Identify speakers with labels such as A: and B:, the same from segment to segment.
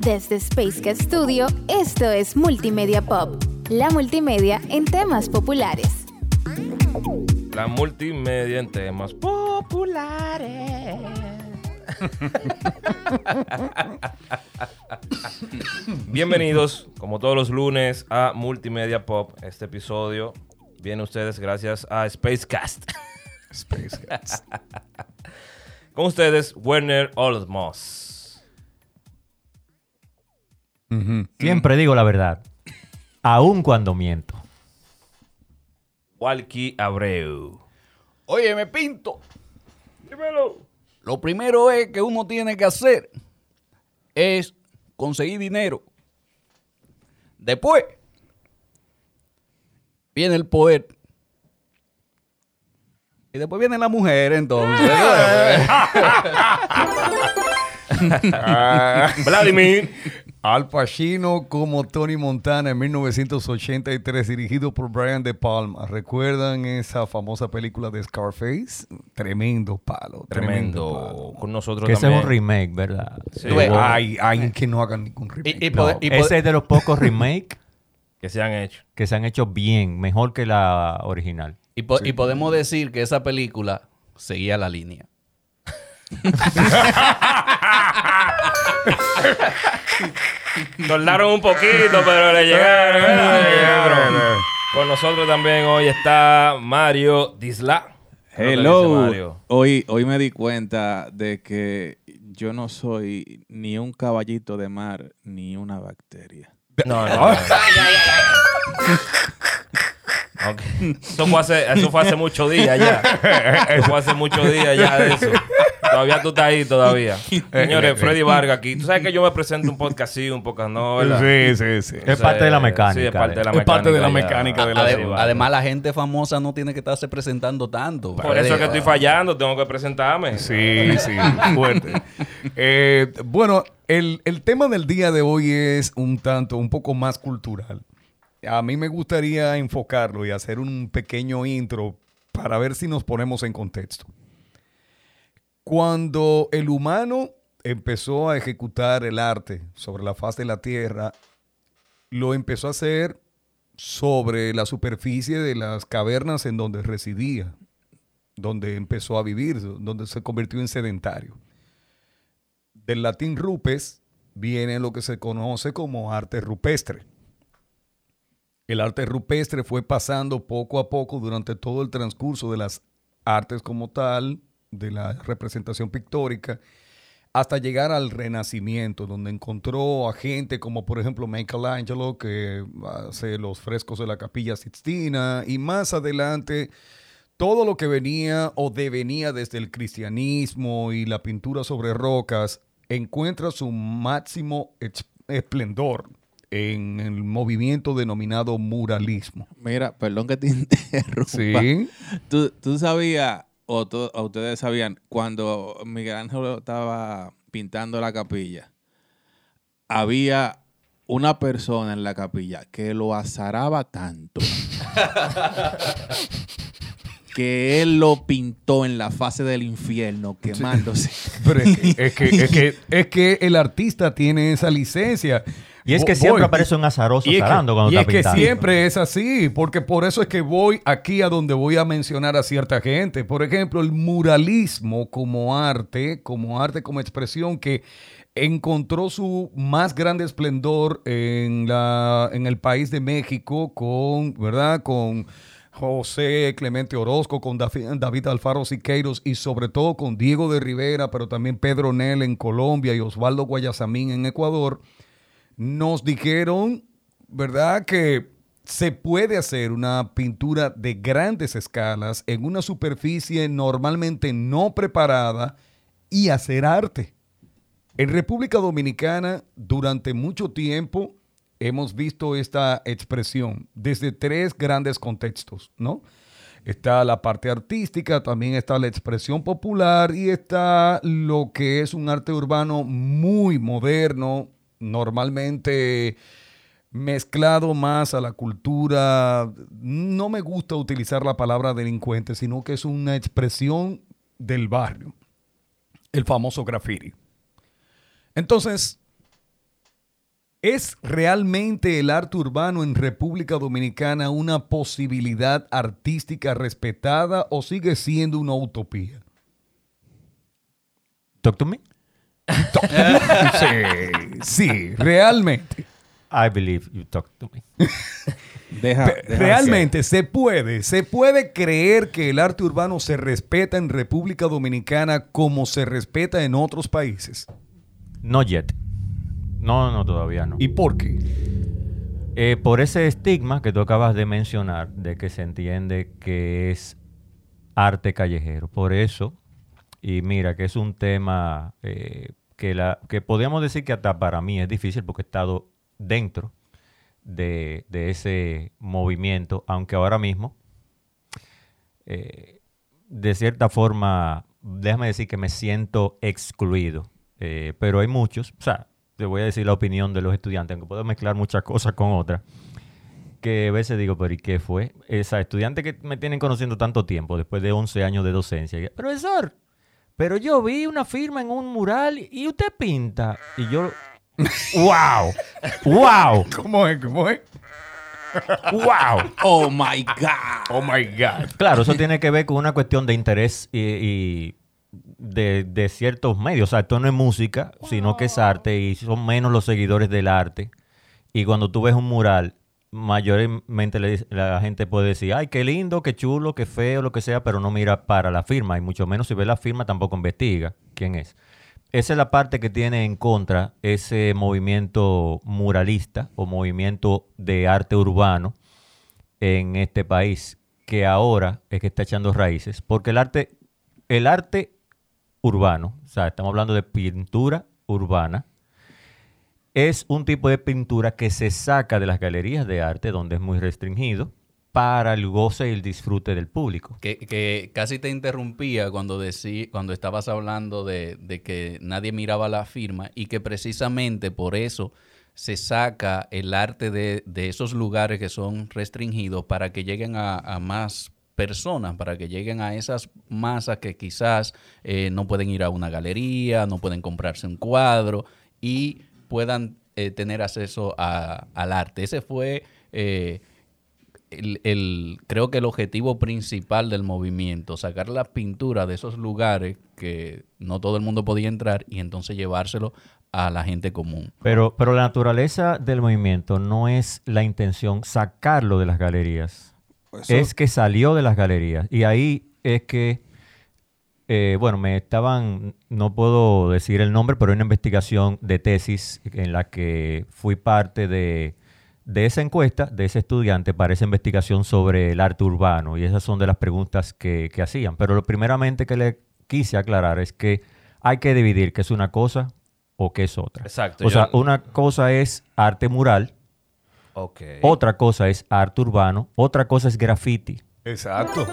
A: Desde Space Cat Studio, esto es Multimedia Pop, la multimedia en temas populares.
B: La multimedia en temas populares. Bienvenidos, como todos los lunes, a Multimedia Pop. Este episodio viene a ustedes gracias a Spacecast.
C: Spacecast.
B: Con ustedes, Werner Olmos.
D: Siempre digo la verdad, aun cuando miento.
B: Walkie Abreu.
C: Oye, me pinto. Dímelo. Lo primero es que uno tiene que hacer es conseguir dinero. Después viene el poder. Y después viene la mujer, entonces.
B: Vladimir.
E: Al Pacino como Tony Montana en 1983, dirigido por Brian De Palma. ¿Recuerdan esa famosa película de Scarface? Tremendo palo. Tremendo.
B: Tremendo. Con nosotros
D: Que ese es
B: también.
D: un remake, ¿verdad?
B: Sí.
D: Hubo-
E: Ay, ay, que no hagan ningún remake.
C: Y- y
D: No,
C: poder- y
D: ese es de los pocos remakes
B: Que se han hecho.
D: que se han hecho bien, mejor que la original.
C: y po- y podemos decir que esa película seguía la línea.
B: Tardaron un poquito, pero le llegaron. le llegaron. Con nosotros también hoy está Mario Disla. ¿Qué es lo que dice
F: Hello.
B: Mario?
F: Hoy, hoy me di cuenta de que yo no soy ni un caballito de mar ni una bacteria.
B: No, no. no. Eso, fue hace, eso fue hace muchos días ya. Eso fue hace muchos días ya de eso. Todavía tú estás ahí todavía. Señores, Freddy Vargas aquí. Tú sabes que yo me presento un podcast sí, un podcast no, ¿verdad?
E: Sí, sí, sí.
D: Es parte de la mecánica.
B: Sí, es parte de la
E: Es
B: mecánica.
E: parte de la mecánica de la
C: Ade-
B: Sí, vale.
C: además, la gente famosa no tiene que estarse presentando tanto.
B: Por eso es que estoy fallando, tengo que presentarme.
E: Sí, sí, fuerte. Eh, bueno, el, el tema del día de hoy es un tanto, un poco más cultural. A mí me gustaría enfocarlo y hacer un pequeño intro para ver si nos ponemos en contexto. Cuando el humano empezó a ejecutar el arte sobre la faz de la tierra, lo empezó a hacer sobre la superficie de las cavernas en donde residía donde empezó a vivir, donde se convirtió en sedentario. Del latín rupes viene lo que se conoce como arte rupestre. El arte rupestre fue pasando poco a poco durante todo el transcurso de las artes como tal, de la representación pictórica, hasta llegar al Renacimiento, donde encontró a gente como por ejemplo Michelangelo, que hace los frescos de la Capilla Sixtina, y más adelante todo lo que venía o devenía desde el cristianismo y la pintura sobre rocas encuentra su máximo esplendor en el movimiento denominado muralismo.
F: Mira, perdón que te interrumpa.
E: Sí.
F: ¿Tú, tú sabías, o, ustedes sabían, cuando Miguel Ángel estaba pintando la capilla, había una persona en la capilla que lo azaraba tanto que él lo pintó en la fase del infierno quemándose.
E: Pero es que, es que, es que, es que el artista tiene esa licencia.
D: Y es que siempre aparece un azaroso
E: Y
D: zarando
E: que,
D: cuando
E: y
D: está
E: es que
D: pintando.
E: siempre es así, porque por eso es que voy aquí a donde voy a mencionar a cierta gente. Por ejemplo, el muralismo como arte, como arte, como expresión que encontró su más grande esplendor en, la, en el país de México con, ¿verdad? Con José Clemente Orozco, con David Alfaro Siqueiros y sobre todo con Diego de Rivera, pero también Pedro Nel en Colombia y Osvaldo Guayasamín en Ecuador nos dijeron, ¿verdad? Que se puede hacer una pintura de grandes escalas en una superficie normalmente no preparada y hacer arte. En República Dominicana, durante mucho tiempo, hemos visto esta expresión desde tres grandes contextos, ¿no? Está la parte artística, también está la expresión popular y está lo que es un arte urbano muy moderno, normalmente mezclado más a la cultura. No me gusta utilizar la palabra delincuente, sino que es una expresión del barrio. El famoso graffiti. Entonces, ¿Es realmente el arte urbano en República Dominicana una posibilidad artística respetada o sigue siendo una utopía?
D: Talk to me.
E: sí, sí, realmente.
D: I believe you talk to me.
F: Deja
E: Realmente se puede, se puede creer que el arte urbano se respeta en República Dominicana como se respeta en otros países.
D: No yet. No, no, todavía no.
E: ¿Y por qué?
D: Eh, por ese estigma que tú acabas de mencionar, de que se entiende que es arte callejero. Por eso, y mira que es un tema eh, que, la, que podríamos decir que hasta para mí es difícil porque he estado dentro de, de ese movimiento, aunque ahora mismo, eh, de cierta forma, déjame decir que me siento excluido. Eh, pero hay muchos, o sea, te voy a decir la opinión de los estudiantes, aunque puedo mezclar muchas cosas con otras, que a veces digo, pero ¿y qué fue? Esa estudiante que me tienen conociendo tanto tiempo, después de 11 años de docencia, y, profesor, pero yo vi una firma en un mural y usted pinta. Y yo, wow, wow,
E: ¿Cómo es? ¿Cómo es?
D: wow.
F: Oh my God.
E: Oh my God.
D: Claro, eso tiene que ver con una cuestión de interés y, y de, de ciertos medios. O sea, esto no es música, sino que es arte y son menos los seguidores del arte. Y cuando tú ves un mural, mayormente la gente puede decir, ay, qué lindo, qué chulo, qué feo, lo que sea, pero no mira para la firma. Y mucho menos si ve la firma tampoco investiga quién es. Esa es la parte que tiene en contra ese movimiento muralista o movimiento de arte urbano en este país, que ahora es que está echando raíces, porque el arte, el arte urbano, o sea, estamos hablando de pintura urbana, es un tipo de pintura que se saca de las galerías de arte, donde es muy restringido, para el goce y el disfrute del público.
C: Que, que casi te interrumpía cuando decí, cuando estabas hablando de, de que nadie miraba la firma y que precisamente por eso se saca el arte de, de esos lugares que son restringidos para que lleguen a, más personas, para que lleguen a esas masas que quizás eh, no pueden ir a una galería, no pueden comprarse un cuadro y puedan eh, tener acceso a- al arte. Ese fue... eh, el, el- creo que el objetivo principal del movimiento, sacar la pintura de esos lugares que no todo el mundo podía entrar y entonces llevárselo a la gente común.
D: Pero, pero la naturaleza del movimiento no es la intención sacarlo de las galerías.
F: Eso-
D: Es que salió de las galerías. Y ahí es que, eh, bueno, me estaban, no puedo decir el nombre, pero hay una investigación de tesis en la que fui parte de, de esa encuesta, de ese estudiante, para esa investigación sobre el arte urbano. Y esas son de las preguntas que, que hacían. Pero lo primeramente que le quise aclarar es que hay que dividir qué es una cosa o qué es otra.
B: Exacto,
D: O
B: yo-
D: sea, una cosa es arte mural,
B: Ok.
D: otra cosa es arte urbano, otra cosa es graffiti.
E: Exacto.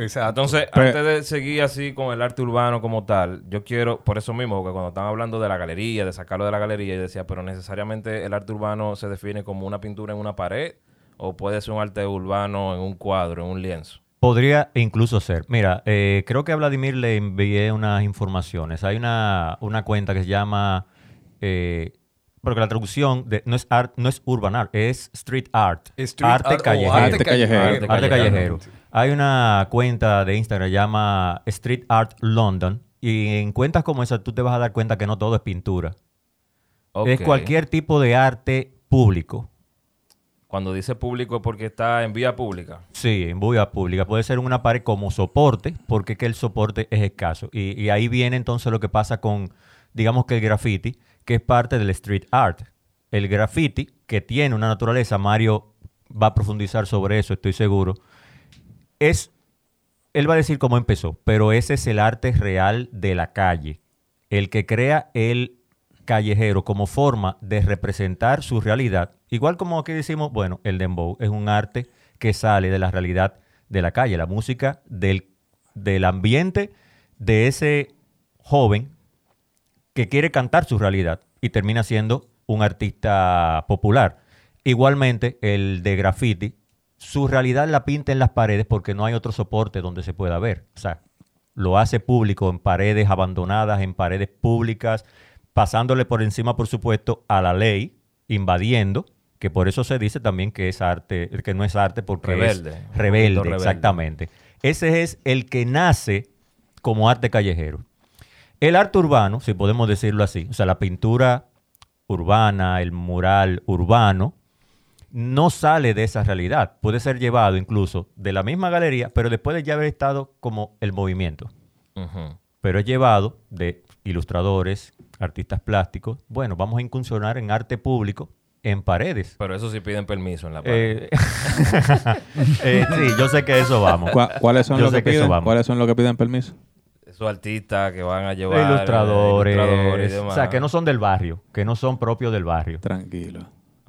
E: Exacto.
B: Entonces,
F: Pero-
B: antes de seguir así con el arte urbano como tal, yo quiero, por eso mismo, porque cuando están hablando de la galería, de sacarlo de la galería, yo decía, pero necesariamente el arte urbano se define como una pintura en una pared o puede ser un arte urbano en un cuadro, en un lienzo.
D: Podría incluso ser. Mira, eh, creo que a Vladimir le envié unas informaciones. Hay una, una cuenta que se llama... eh, porque la traducción de, no, es art, no es urban art, es street art.
E: Street
D: arte
E: art o
D: callejero.
F: arte callejero.
B: Arte
D: Arte
B: callejero.
D: callejero. Hay una cuenta de Instagram que llama Street Art London. Y en cuentas como esa tú te vas a dar cuenta que no todo es pintura. Es cualquier tipo de arte público.
B: Cuando dice público es porque está en vía pública.
D: Sí, en vía pública. Puede ser en una pared como soporte, porque es que el soporte es escaso. Y, y ahí viene entonces lo que pasa con, digamos que el graffiti, que es parte del street art. El graffiti, que tiene una naturaleza, Mario va a profundizar sobre eso, estoy seguro, es, él va a decir cómo empezó, pero ese es el arte real de la calle. El que crea el callejero como forma de representar su realidad. Igual como aquí decimos, bueno, el dembow es un arte que sale de la realidad de la calle, la música del, del ambiente de ese joven que quiere cantar su realidad y termina siendo un artista popular. Igualmente, el de graffiti, su realidad la pinta en las paredes porque no hay otro soporte donde se pueda ver. O sea, lo hace público en paredes abandonadas, en paredes públicas, pasándole por encima, por supuesto, a la ley invadiendo, que por eso se dice también que es arte, que no es arte porque
B: Rebelde.
D: es rebelde. exactamente. Ese es el que nace como arte callejero. El arte urbano, si podemos decirlo así, o sea, la pintura urbana, el mural urbano, no sale de esa realidad. Puede ser llevado incluso de la misma galería, pero después de ya haber estado como el movimiento. Pero es llevado de ilustradores, artistas plásticos. Bueno, vamos a incursionar en arte público en paredes.
B: Pero eso sí piden permiso en la pared.
D: Eh, eh, sí, yo sé que eso vamos.
F: ¿Cuá- ¿Cuáles son los que piden?
D: vamos.
F: ¿Cuáles son los que piden permiso?
B: Esos artistas que van a llevar. eh,
D: ilustradores,
B: ilustradores y
D: o sea, que no son del barrio, que no son propios del barrio.
F: Tranquilo.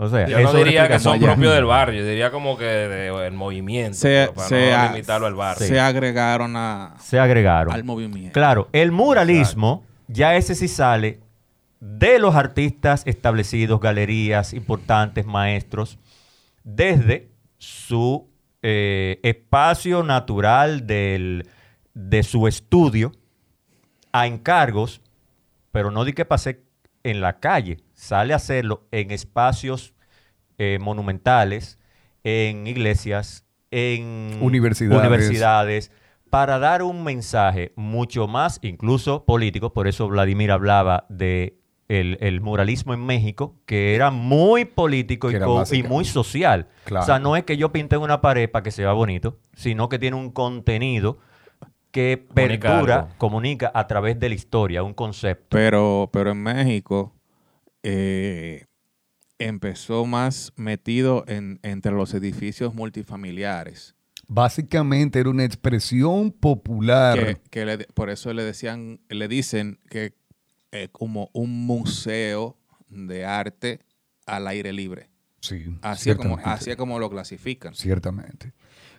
D: O sea,
B: Yo no diría que son propios del barrio, diría como que del movimiento,
F: Se,
B: pero para
F: se
B: no
F: a-
B: limitarlo al barrio.
F: se agregaron a,
D: Se agregaron.
F: al movimiento.
D: Claro, el muralismo, ya ese sí sale de los artistas establecidos, galerías importantes, maestros, desde su eh, espacio natural del- de su estudio a encargos, pero no di que pase en la calle, sale a hacerlo en espacios eh, monumentales, en iglesias, en
E: Universidades.
D: universidades, para dar un mensaje mucho más, incluso político, por eso Vladimir hablaba de el, el muralismo en México, que era muy político y, muy social.
E: Claro.
D: O sea, no es que yo pinte una pared para que se vea bonito, sino que tiene un contenido que
B: Comunica
D: perdura,
B: algo.
D: comunica a través de la historia, un concepto.
F: Pero, pero en México eh, empezó más metido en, entre los edificios multifamiliares.
E: Básicamente era una expresión popular.
F: Que, que le- por eso le decían, le dicen que es como un museo de arte al aire libre.
E: Sí,
F: Así es como, así como lo clasifican.
E: Ciertamente.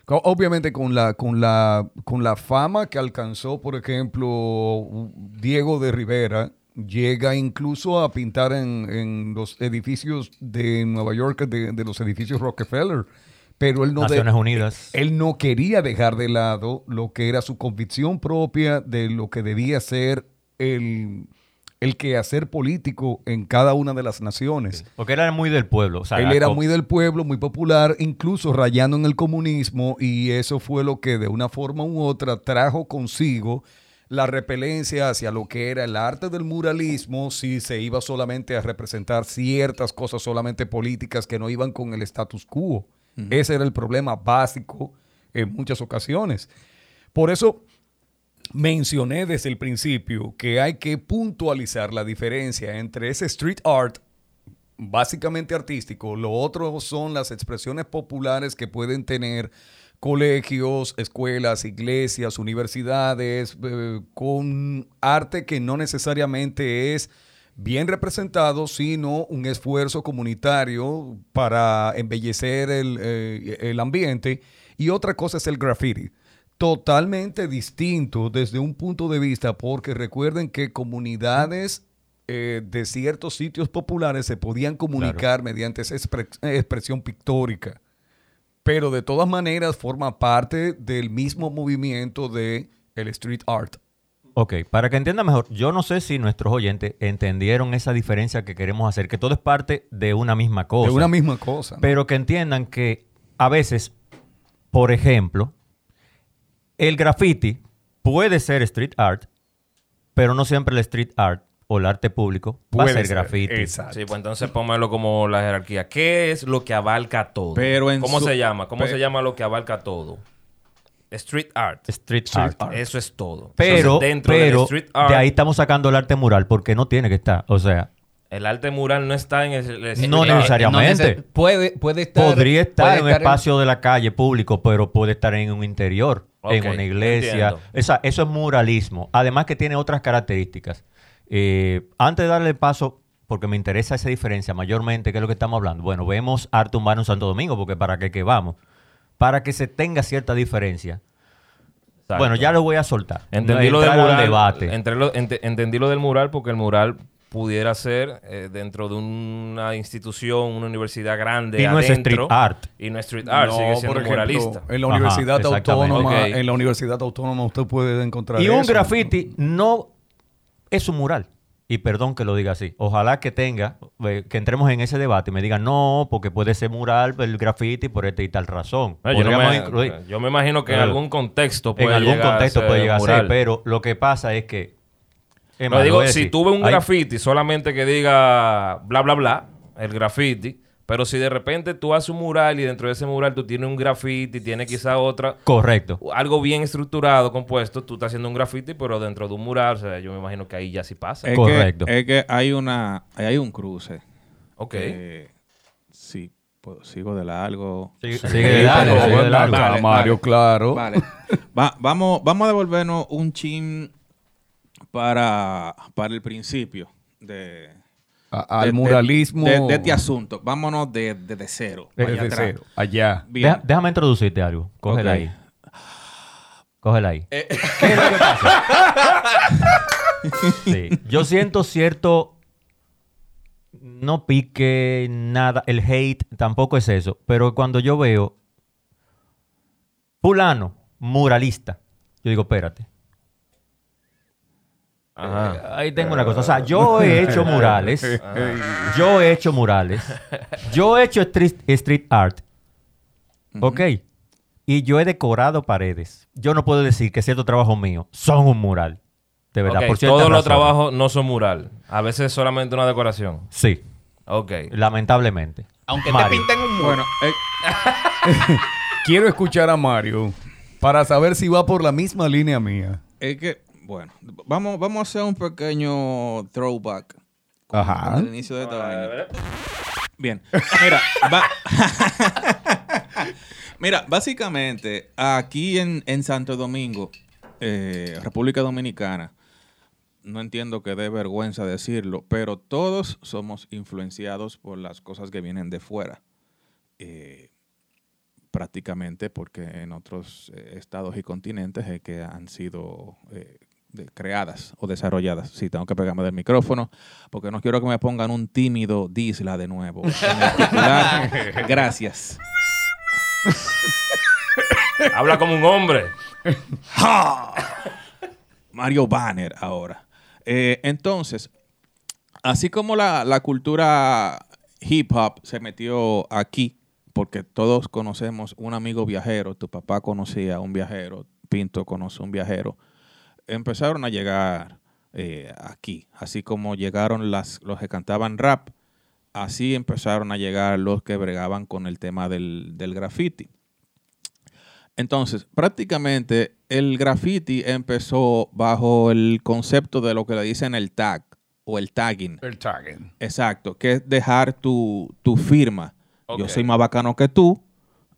E: Obviamente con la, con la, con la fama que alcanzó, por ejemplo, Diego de Rivera, llega incluso a pintar en, en los edificios de Nueva York, de, de los edificios Rockefeller. Pero él no, de-
D: Naciones Unidas.
E: él no quería dejar de lado lo que era su convicción propia de lo que debía ser el, el quehacer político en cada una de las naciones.
D: Porque él era muy del pueblo. o sea,
E: Él era muy del pueblo, muy popular, incluso rayando en el comunismo, y eso fue lo que de una forma u otra trajo consigo la repelencia hacia lo que era el arte del muralismo, si se iba solamente a representar ciertas cosas solamente políticas que no iban con el status quo. Ese era el problema básico en muchas ocasiones. Por eso mencioné desde el principio que hay que puntualizar la diferencia entre ese street art básicamente artístico. Lo otro son las expresiones populares que pueden tener colegios, escuelas, iglesias, universidades, eh, con arte que no necesariamente es bien representado, sino un esfuerzo comunitario para embellecer el, eh, el ambiente. Y otra cosa es el graffiti. Totalmente distinto desde un punto de vista, porque recuerden que comunidades eh, de ciertos sitios populares se podían comunicar mediante esa expre- expresión pictórica, pero de todas maneras forma parte del mismo movimiento de el street art.
D: Ok, para que entienda mejor, yo no sé si nuestros oyentes entendieron esa diferencia que queremos hacer, que todo es parte de una misma cosa.
E: De una misma cosa. ¿no?
D: Pero que entiendan que a veces, por ejemplo, el graffiti puede ser street art, pero no siempre el street art o el arte público va a
E: Puede
D: ser
E: ser,
D: graffiti.
E: exacto.
B: Sí, pues entonces póngalo como la jerarquía. ¿Qué es lo que abarca todo?
F: Pero en
B: ¿Cómo
F: su-
B: se llama? ¿Cómo
F: pe-
B: se llama lo que abarca todo? Street art.
D: Street,
E: Street
D: art.
E: art.
B: Eso es todo.
D: Pero,
B: Entonces, dentro del street art,
D: de ahí estamos sacando el arte mural porque no tiene que estar. O sea,
B: el arte mural no está en el,
D: No necesariamente.
C: neces- puede, puede estar.
D: podría estar
C: puede
D: en un espacio de la calle público, pero puede estar en un interior, en una iglesia. Esa- eso es muralismo. Además que tiene otras características. Eh, antes de darle paso, porque me interesa esa diferencia mayormente, ¿qué es lo que estamos hablando? Bueno, vemos arte urbano en Santo Domingo, porque para qué que vamos. Para que se tenga cierta diferencia.
B: Exacto.
D: Bueno, ya lo voy a soltar.
B: Entendí
D: No
B: lo del mural.
D: debate.
B: entre lo- ente- entendí lo del mural porque el mural pudiera ser eh, dentro de una institución, una universidad grande.
D: Y no es street art.
B: Y no es street art,
E: No,
B: sigue siendo
E: por ejemplo,
B: muralista.
E: En la
D: Ajá,
E: Universidad. Autónoma, en la Universidad Autónoma usted puede encontrar
D: Y un
E: eso.
D: graffiti no es un mural. y perdón que lo diga así, ojalá que tenga, eh, que entremos en ese debate y me digan, no, porque puede ser mural, el graffiti por esta y tal razón.
B: No, yo, no me,
D: incluir-
B: yo me imagino que en
D: Eh,
B: algún contexto
D: en
B: puede
D: algún
B: llegar a
D: contexto
B: ser
D: puede llegar a ser, pero lo que pasa es que... lo
B: digo,
D: a
B: si tuve un
D: hay-
B: graffiti solamente que diga bla, bla, bla, el graffiti, pero si de repente tú haces un mural y dentro de ese mural tú tienes un graffiti, tienes quizá otra,
D: Correcto.
B: algo bien estructurado, compuesto, tú estás haciendo un graffiti, pero dentro de un mural, o sea, yo me imagino que ahí ya sí pasa.
F: Es
D: Correcto.
F: Que, es que hay una, hay un cruce.
B: ok.
F: Eh, sí, pues, sigo de largo. Sí,
D: sigue de largo, sigue de largo.
E: Acá, Mario, claro.
F: Vale. Va- vamos, vamos a devolvernos un chin para, para el principio de,
E: A- al
F: de-
E: muralismo.
F: de, de este asunto. Vámonos de, de, de cero.
E: Desde cero, allá.
F: Bien.
D: Deja- déjame introducirte algo. Cógela
F: Ok.
D: ahí. Cógela ahí.
B: Eh,
D: ¿Qué es lo que pasa? Sí. Yo siento cierto. No pique nada. El hate tampoco es eso. Pero cuando yo veo. Fulano, muralista. Yo digo, espérate.
B: Ajá.
D: Eh, ahí tengo una cosa. O sea, yo he hecho murales. yo he hecho murales. Yo he hecho street, street art. Ok. Y yo he decorado paredes. Yo no puedo decir que ciertos trabajos míos son un mural. De verdad.
B: Ok,
D: por
B: Todos los trabajos no son mural. A veces es solamente una decoración.
D: Sí.
B: Ok.
D: Lamentablemente.
C: Aunque
D: Mario.
C: te pinten un muro.
F: Bueno, eh,
E: Quiero escuchar a Mario para saber si va por la misma línea mía.
F: es que, bueno, vamos, vamos a hacer un pequeño throwback.
E: Ajá.
F: el inicio de esta vaina. Bien, mira, va- mira, básicamente aquí en, en Santo Domingo, eh, República Dominicana, no entiendo que dé vergüenza decirlo, pero todos somos influenciados por las cosas que vienen de fuera. Eh, prácticamente porque en otros eh, estados y continentes es que han sido eh, de- creadas o desarrolladas. Sí, tengo que pegarme del micrófono porque no quiero que me pongan un tímido disla de nuevo. Gracias.
B: Habla como un hombre.
F: Mario Banner ahora. Eh, entonces, así como la, la cultura hip hop se metió aquí, porque todos conocemos un amigo viajero, tu papá conocía a un viajero, Pinto conoce a un viajero, empezaron a llegar eh, aquí, así como llegaron las, los que cantaban rap, así empezaron a llegar los que bregaban con el tema del, del graffiti. Entonces, prácticamente el graffiti empezó bajo el concepto de lo que le dicen el tag o el tagging.
E: El tagging.
F: Exacto, que es dejar tu, tu firma. Yo soy más bacano que tú,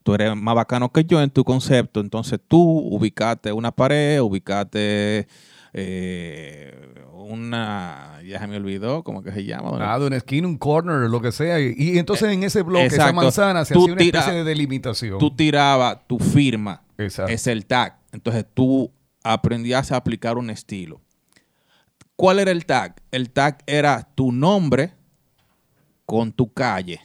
F: tú eres más bacano que yo en tu concepto, entonces tú ubicate una pared, ubicate eh, una, ya se me olvidó, ¿cómo que se llama?
E: Nada, una esquina, un corner, lo que sea. Y, y entonces en ese bloque, esa manzana, se
F: Tú
E: hacía una
F: tira-
E: especie de delimitación.
F: tú tirabas tu firma,
E: Exacto.
F: es el tag. Entonces tú aprendías a aplicar un estilo. ¿Cuál era el tag? El tag era tu nombre con tu calle.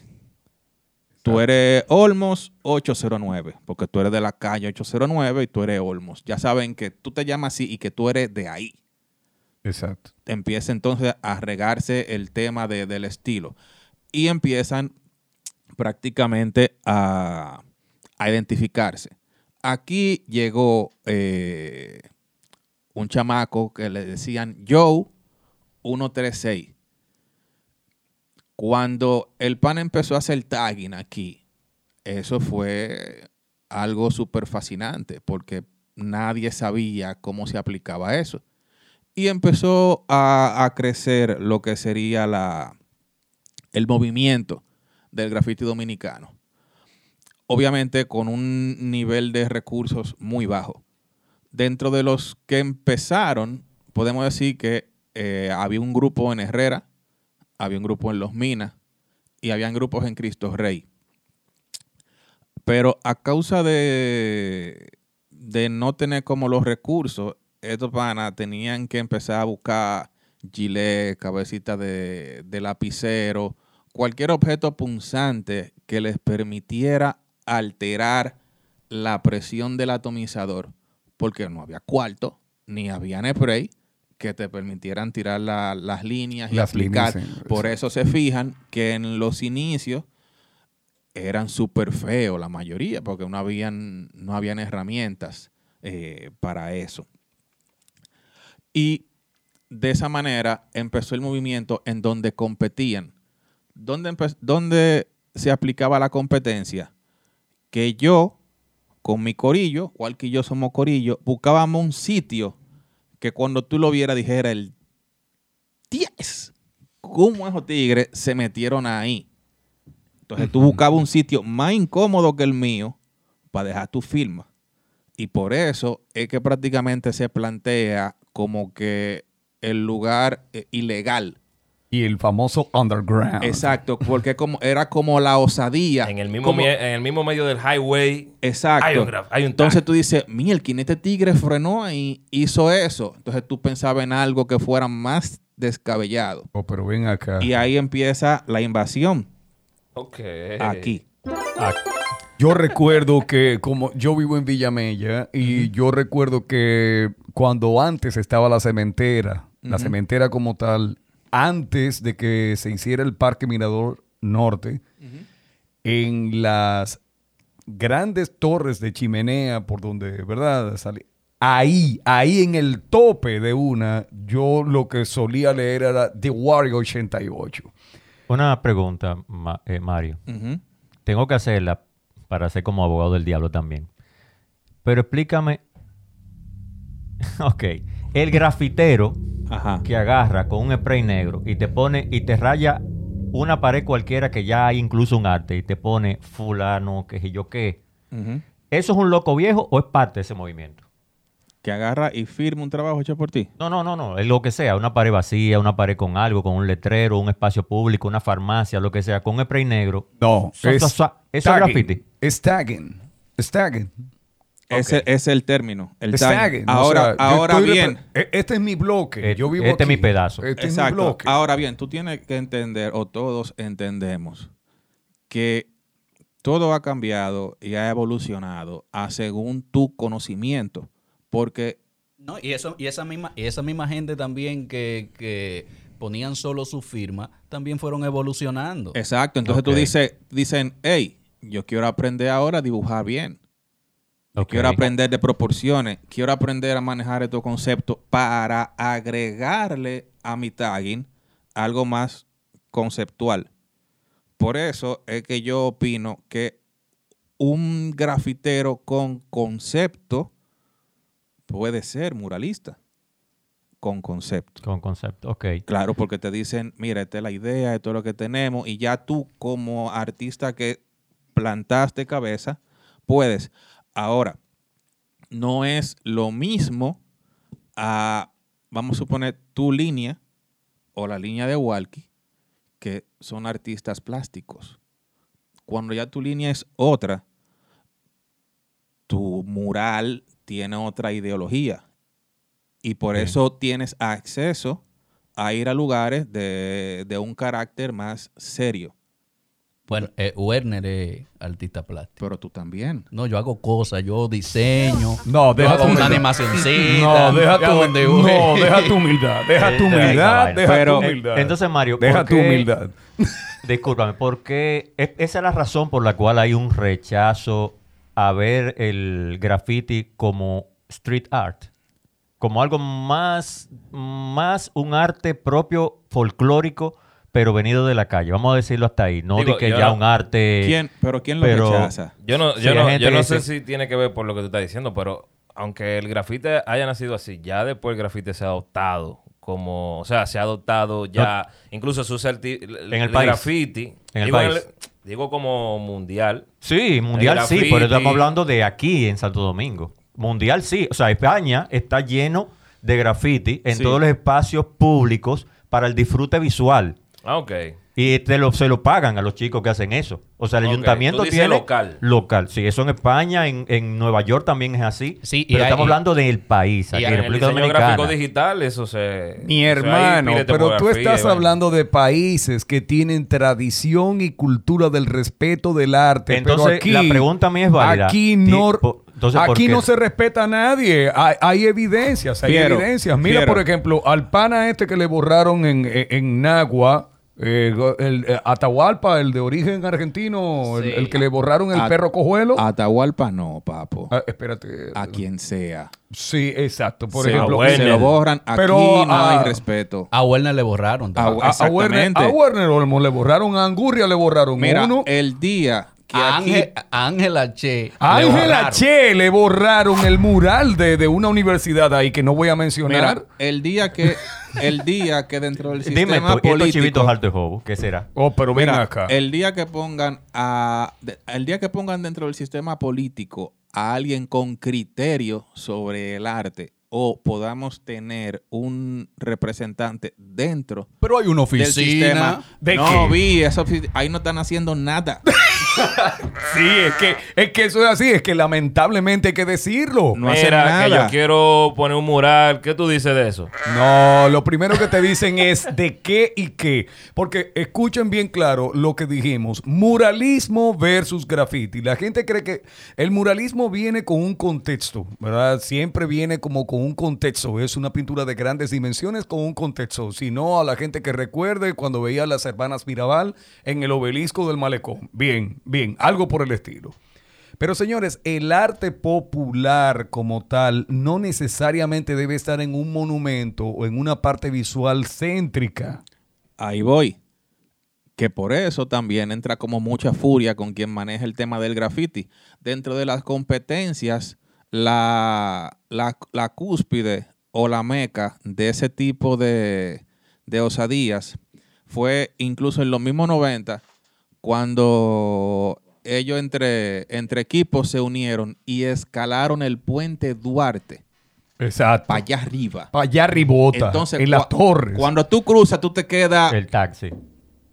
F: Tú eres Olmos 809, porque tú eres de la calle 809 y tú eres Olmos. Ya saben que tú te llamas así y que tú eres de ahí.
E: Exacto.
F: Empieza entonces a regarse el tema de- del estilo. Y empiezan prácticamente a, a identificarse. Aquí llegó eh, un chamaco que le decían Joe 136. Cuando el pan empezó a hacer tagging aquí, eso fue algo súper fascinante porque nadie sabía cómo se aplicaba eso. Y empezó a, crecer lo que sería la, el movimiento del grafiti dominicano. Obviamente con un nivel de recursos muy bajo. Dentro de los que empezaron, podemos decir que eh, había un grupo en Herrera, había un grupo en Los Minas y habían grupos en Cristo Rey. Pero a causa de, de no tener como los recursos, estos panas tenían que empezar a buscar gilet, cabecita de, de lapicero, cualquier objeto punzante que les permitiera alterar la presión del atomizador, porque no había cuarto, ni había spray que te permitieran tirar la- las líneas y
E: Las
F: aplicar.
E: líneas, sí.
F: Por eso se fijan que en los inicios eran súper feos la mayoría, porque no habían, no habían herramientas eh, para eso. Y de esa manera empezó el movimiento en donde competían. ¿Dónde, empe- dónde se aplicaba la competencia? Que yo, con mi corillo, cual que yo somos corillo, buscábamos un sitio que cuando tú lo vieras dijera el 10. ¿Cómo esos tigres se metieron ahí? Entonces tú buscabas un sitio más incómodo que el mío para dejar tu firma. Y por eso es que prácticamente se plantea como que el lugar eh, ilegal.
E: Y el famoso underground.
F: Exacto, porque como, era como la osadía.
B: En el mismo,
F: como-
B: en el mismo medio del highway.
F: Exacto.
B: Hay un graf- hay un
F: Entonces tú dices, Mielkin, este tigre frenó ahí, hizo eso. Entonces tú pensabas en algo que fuera más descabellado.
E: Oh, pero ven acá.
F: Y ahí empieza la invasión
B: Ok.
F: aquí.
E: Yo recuerdo que como yo vivo en Villamella y yo recuerdo que cuando antes estaba la cementera, la cementera como tal, antes de que se hiciera el Parque Mirador Norte, en las grandes torres de chimenea por donde, ¿verdad? Salí- Ahí, ahí en el tope de una, yo lo que solía leer era The Warrior 88.
D: Una pregunta, Ma- eh, Mario. Tengo que hacerla para ser como abogado del diablo también. Pero explícame. ok. El grafitero
F: Ajá.
D: que agarra con un spray negro y te pone y te raya una pared cualquiera que ya hay incluso un arte y te pone fulano, que sé yo qué. ¿Eso es un loco viejo o es parte de ese movimiento?
F: Que agarra y firma un trabajo hecho por ti.
D: No, no, no, no. Es lo que sea. Una pared vacía, una pared con algo, con un letrero, un espacio público, una farmacia, lo que sea, con un spray negro.
E: No, es
D: ¿Eso es graffiti?
E: Es tagging. Es tagging.
F: Ese es el término. El
E: Es
F: tag.
E: tagging. O
F: Ahora,
E: sea,
F: ahora bien.
E: e- Este es mi bloque.
D: Eh,
E: Yo vivo
D: este es mi pedazo.
E: Este es mi
F: Exacto.
E: bloque.
F: Ahora bien, tú tienes que entender, o todos entendemos, que todo ha cambiado y ha evolucionado a según tu conocimiento. Porque
C: No, y, eso, y, esa misma, y esa misma gente también que, que ponían solo su firma, también fueron evolucionando.
F: Exacto. Entonces tú dices, dicen, hey, yo quiero aprender ahora a dibujar bien. Quiero aprender de proporciones. Quiero aprender a manejar estos conceptos para agregarle a mi tagging algo más conceptual. Por eso es que yo opino que un grafitero con concepto puede ser muralista. Con concepto.
D: Con concepto, ok.
F: Claro, porque te dicen, mira, esta es la idea, esto es lo que tenemos, y ya tú como artista que plantaste cabeza, puedes. Ahora, no es lo mismo a, vamos a suponer, tu línea o la línea de Walkie, que son artistas plásticos. Cuando ya tu línea es otra, tu mural tiene otra ideología. Y por eso tienes acceso a ir a lugares de, de un carácter más serio.
C: Bueno, eh, Werner es artista plástico.
F: Pero tú también.
C: No, yo hago cosas, yo diseño.
E: No,
C: yo
E: deja
C: hago
E: tu
C: una
E: humildad.
C: animacioncita.
E: No, deja tu,
C: dibujo.
E: no, deja tu humildad. Deja tu
D: Eh,
E: humildad. Deja
F: Pero-
E: tu humildad.
D: Entonces, Mario, ¿por
E: deja tu humildad.
D: Discúlpame, porque es- esa es la razón por la cual hay un rechazo a ver el graffiti como street art, como algo más, más un arte propio folclórico, pero venido de la calle. Vamos a decirlo hasta ahí, no
B: Digo,
D: de que
B: yo
D: ya
B: no-
D: un arte.
F: ¿Quién, pero ¿quién lo
D: pero-
F: rechaza?
B: Yo no, yo no, yo no sé si tiene que ver por lo que tú estás diciendo, pero aunque el grafite haya nacido así, ya después el grafite se ha adoptado como, o sea, se ha adoptado ya, incluso su
D: En el
B: el
D: país.
B: graffiti,
D: En el
B: digo,
D: país.
B: digo como mundial.
D: Sí, mundial sí, pero estamos hablando de aquí en Santo Domingo. Mundial sí, o sea, España está lleno de graffiti en
F: Sí.
D: todos los espacios públicos para el disfrute visual.
B: Ah, ok.
D: Y te lo, se lo pagan a los chicos que hacen eso. O sea, el ayuntamiento
B: tú dices
D: tiene...
B: local.
D: Local, sí. Eso en España, en, en Nueva York también es así.
C: Sí, y
D: pero
C: hay-
D: estamos hablando del país,
C: y
D: aquí
C: en
D: en
B: el
D: República
B: diseño
D: Dominicana.
B: gráfico digital, eso se...
E: Mi hermano, pero tú
B: y
E: estás hablando de países que tienen tradición y cultura del respeto del arte.
D: Entonces,
E: pero aquí,
D: la pregunta mía es válida.
E: Aquí no...
D: po- Entonces, ¿por
E: Aquí no se respeta a nadie. Hay, hay evidencias, hay
F: Fiero,
E: evidencias. Mira,
F: fiero.
E: por ejemplo, al pana este que le borraron en, en, en Nagua, eh, el, eh, Atahualpa, el de origen argentino, el,
C: Sí.
E: el que le borraron el
F: A-
E: perro cojuelo.
F: Atahualpa no, papo.
E: Ah, espérate.
F: A quien sea.
E: Sí, exacto. Por
F: se,
E: ejemplo,
F: se lo borran. Aquí
E: Pero,
F: no hay respeto.
C: A Werner le borraron.
F: A-
C: también.
E: a, a Werner,
F: exactamente.
E: a Werner Olmo le borraron, a Angurria le borraron
F: Mira,
E: uno.
F: el día que aquí-
C: Ángel- a Ángela Che.
E: Ángela
C: borraron.
E: Che le borraron el mural de, de una universidad ahí que no voy a mencionar.
F: Mira, el día que el día que dentro del
D: Dime,
F: sistema
D: esto, ¿y estos
F: político
D: chivitos alto jobo? ¿Qué será?
E: oh, pero ven
F: Mira,
E: acá.
F: el día que pongan a de- el día que pongan dentro del sistema político a alguien con criterio sobre el arte o podamos tener un representante dentro
C: Pero hay una
F: del sistema.
C: oficina.
E: ¿De
F: no
E: qué?
F: vi, esa ahí no están haciendo nada.
E: Sí, es que, es que eso es así, es que lamentablemente hay que decirlo.
F: No hacen
B: Mira, que
F: nada.
B: yo quiero poner un mural. ¿Qué tú dices de eso?
E: No, lo primero que te dicen es de qué y qué. Porque escuchen bien claro lo que dijimos. Muralismo versus graffiti. La gente cree que el muralismo viene con un contexto, ¿verdad? Siempre viene como con un contexto. Es una pintura de grandes dimensiones con un contexto. Si no, a la gente que recuerde cuando veía a las hermanas Mirabal en el obelisco del malecón. Bien, bien, algo por el estilo. Pero señores, el arte popular como tal no necesariamente debe estar en un monumento o en una parte visual céntrica.
F: Ahí voy. Que por eso también entra como mucha furia con quien maneja el tema del graffiti. Dentro de las competencias, la, la, la cúspide o la meca de ese tipo de, de osadías fue incluso en los mismos 90 cuando ellos entre, entre equipos se unieron y escalaron el puente Duarte
E: Exacto.
F: para allá arriba.
E: Para allá ribota,
F: Entonces,
E: en las torres.
F: Cuando tú cruzas, tú te quedas
D: El taxi.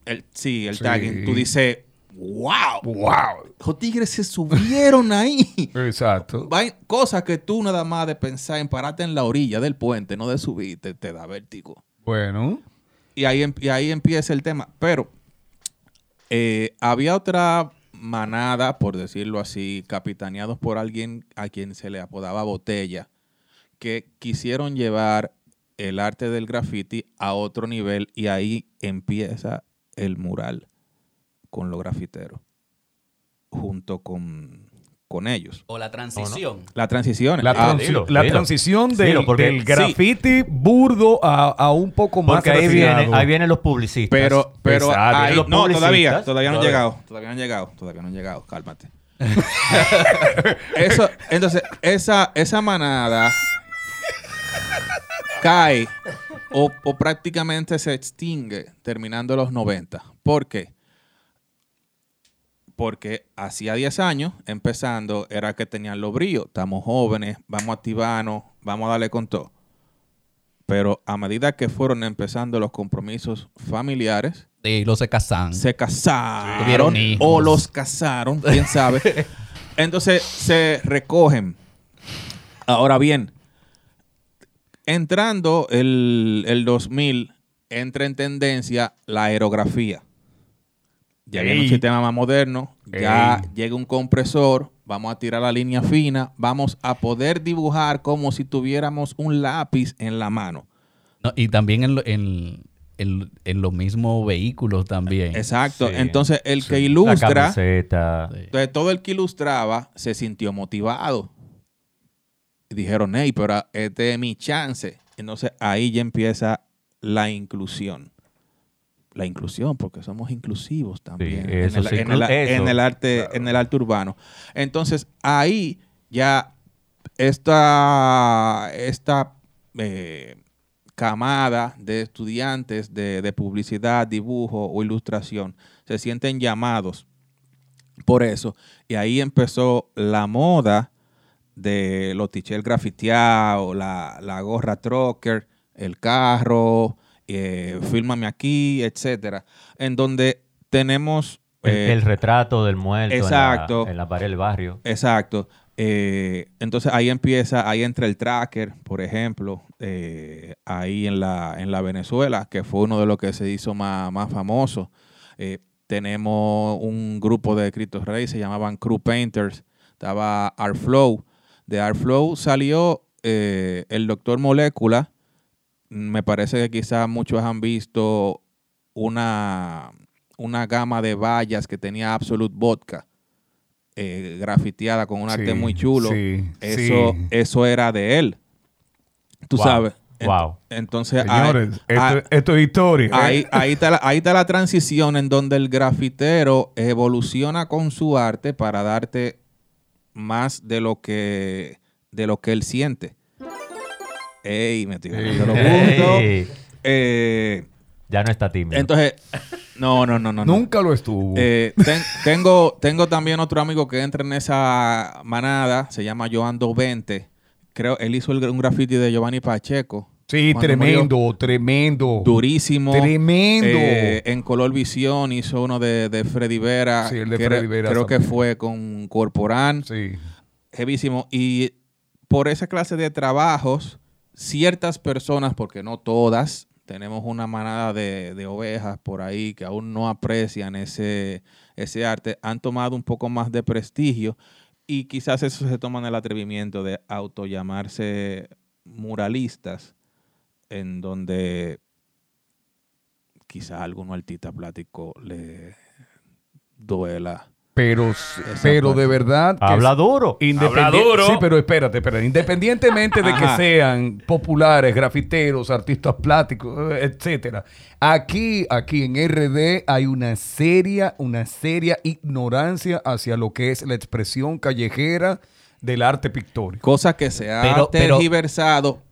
F: el, sí, el
E: Sí.
F: tagging. Tú dices, wow.
E: ¡Wow!
F: Los tigres se subieron ahí.
E: Exacto.
F: Cosas que tú nada más de pensar en pararte en la orilla del puente, no de subir, te, te da vértigo.
E: Bueno.
F: Y ahí, em- y ahí empieza el tema. Pero eh, había otra manada, por decirlo así, capitaneados por alguien a quien se le apodaba Botella, que quisieron llevar el arte del graffiti a otro nivel y ahí empieza el mural con los grafiteros, junto con, con ellos.
C: O la transición.
F: La transición.
E: La,
F: Ah,
D: dilo,
E: la
D: dilo.
E: transición del,
D: Dilo, porque-
E: del
D: sí.
E: graffiti burdo a, a un poco más
D: Porque ahí, viene, ahí vienen los publicistas.
F: Pero, pero ahí-
D: Los
F: no, todavía,
D: publicistas,
F: todavía no han
D: todavía.
F: llegado, todavía no han llegado, todavía no han llegado, cálmate. Eso, entonces, esa, esa manada cae o, o prácticamente se extingue terminando los 90. ¿Por qué? Porque hacía 10 años, empezando, era que tenían los bríos. Estamos jóvenes, vamos a activarnos, vamos a darle con todo. Pero a medida que fueron empezando los compromisos familiares,
C: Sí, los se casan.
F: se casaron
C: Tuvieron hijos.
F: o los casaron, quién sabe. Entonces se recogen. Ahora bien, entrando el, el 2000, entra en tendencia la aerografía. Ya viene un sistema más moderno, ya
E: Ey.
F: llega un compresor, vamos a tirar la línea fina, vamos a poder dibujar como si tuviéramos un lápiz en la mano.
C: No, y también en, lo- en, en- en los mismos vehículos también.
F: Exacto.
D: Sí,
F: Entonces, el que
D: La
F: ilustra,
D: camiseta.
C: Sí.
F: Entonces, todo el que ilustraba se sintió motivado. Y dijeron, hey, pero este es mi chance. Entonces, ahí ya empieza la inclusión. La inclusión, porque somos inclusivos también
D: Sí,
F: en, el, en el- en arte, en el arte urbano. Entonces, ahí ya esta, esta eh, camada de estudiantes de, de publicidad, dibujo o ilustración se sienten llamados por eso. Y ahí empezó la moda de los t-shirts grafiteados, la, la gorra trucker, el carro, eh, fírmame aquí, etcétera. En donde tenemos...
D: El,
F: eh,
D: el retrato del muerto en la-
F: exacto.
D: En, la, pared del barrio.
F: Exacto. Eh, entonces ahí empieza, ahí entra el tracker, por ejemplo, eh, ahí en la, en la Venezuela, que fue uno de los que se hizo más, más famoso. Eh, tenemos un grupo de Cristo Rey, se llamaban Crew Painters, estaba Art Flow, De Artflow salió el Doctor Molécula. Me parece que quizás muchos han visto una, una gama de vallas que tenía Absolute Vodka. eh, grafiteada con un arte
E: Sí,
F: muy chulo.
E: sí,
F: eso,
E: sí.
F: eso era de él. Tú
D: Wow,
F: sabes. Ent-
D: wow.
F: Entonces,
E: Señores, esto, esto es historia. ¿eh?
F: Ahí, ahí, está la, ahí está la transición en donde el grafitero evoluciona con su arte para darte más de lo que, de lo que él siente. Ey, me estoy ganando los puntos.
D: Ey,
F: Eh,
D: ya no está tímido.
F: entonces, no, no, no, no. no.
E: Nunca lo estuvo.
F: Eh, ten- tengo, tengo también otro amigo que entra en esa manada, se llama Joando 20. Creo, él hizo el- un graffiti de Giovanni Pacheco.
E: sí,
F: cuando
E: tremendo, tremendo.
F: durísimo.
E: Tremendo.
F: Eh, en Color Visión hizo uno de, de Freddy Vera.
E: Sí, el de
F: que
E: Freddy
F: era-
E: Vera
F: Creo que
E: también.
F: fue con Corporán.
E: Sí.
F: Jevísimo. Y por esa clase de trabajos, ciertas personas, porque no todas, tenemos una manada de, de ovejas por ahí que aún no aprecian ese, ese arte, han tomado un poco más de prestigio y quizás eso se toman el atrevimiento de autollamarse muralistas, en donde quizás a algún artista plático le duela.
E: Pero, pero de verdad. que
D: Habla duro.
B: Habla duro.
E: Sí, pero espérate, espérate. Independientemente de que sean populares, grafiteros, artistas plásticos, etcétera. Aquí, aquí en RD hay una seria, una seria ignorancia hacia lo que es la expresión callejera del arte pictórico.
F: Cosa que se ha
C: Pero- pero-
F: tergiversado.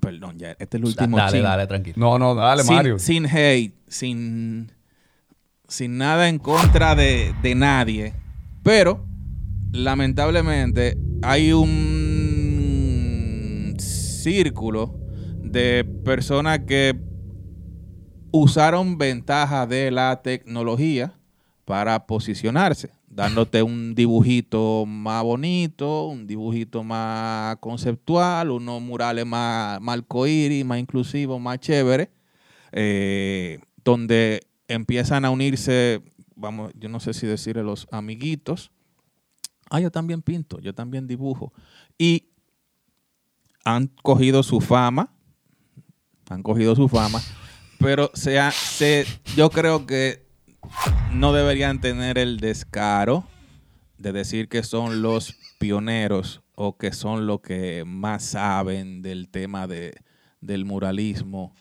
F: Perdón, ya, este es el último
C: dale,
F: chin.
C: dale, tranquilo.
E: No, no, dale,
F: sin,
E: Mario.
F: sin hate, sin, sin nada en contra de, de nadie. Pero, lamentablemente, hay un círculo de personas que usaron ventaja de la tecnología para posicionarse, dándote un dibujito más bonito, un dibujito más conceptual, unos murales más, más más inclusivos, más chévere, eh, donde empiezan a unirse, vamos, yo no sé si decirle los amiguitos. Ah, yo también pinto, yo también dibujo. Y han cogido su fama, han cogido su fama, pero se ha- se, yo creo que no deberían tener el descaro de decir que son los pioneros o que son los que más saben del tema de, del muralismo.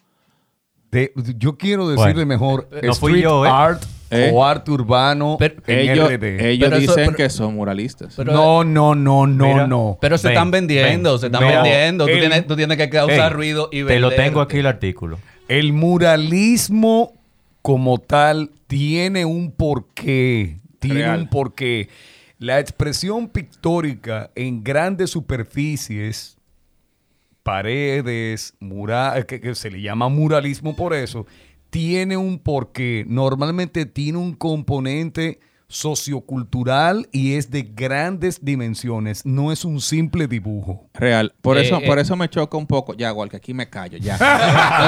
E: De- yo quiero decirle
D: Bueno,
E: mejor
D: no fui
E: street
D: yo, ¿eh?
E: art
F: ¿Eh?
E: o arte urbano
C: Pero
E: en
F: ellos
E: RD.
F: ellos
C: Pero eso-
F: dicen
C: pero-
F: que son muralistas.
C: pero-
E: no, no, no, no,
D: Mira,
E: no.
C: Pero se
D: Ven,
C: están vendiendo,
D: ven,
C: se están
E: ven.
C: vendiendo. Tú, tienes, tú tienes que causar
D: Ey,
C: ruido y
D: Te lo tengo aquí el artículo.
E: El muralismo como tal tiene un porqué. Tiene
F: Real.
E: un porqué. La expresión pictórica en grandes superficies, paredes, mural, que, que se le llama muralismo por eso, tiene un porqué. Normalmente tiene un componente sociocultural y es de grandes dimensiones. No es un simple dibujo.
F: Real. Por
C: Eh,
F: eso,
C: eh.
F: por eso me choca un poco. Ya, igual que aquí me callo, ya. Voy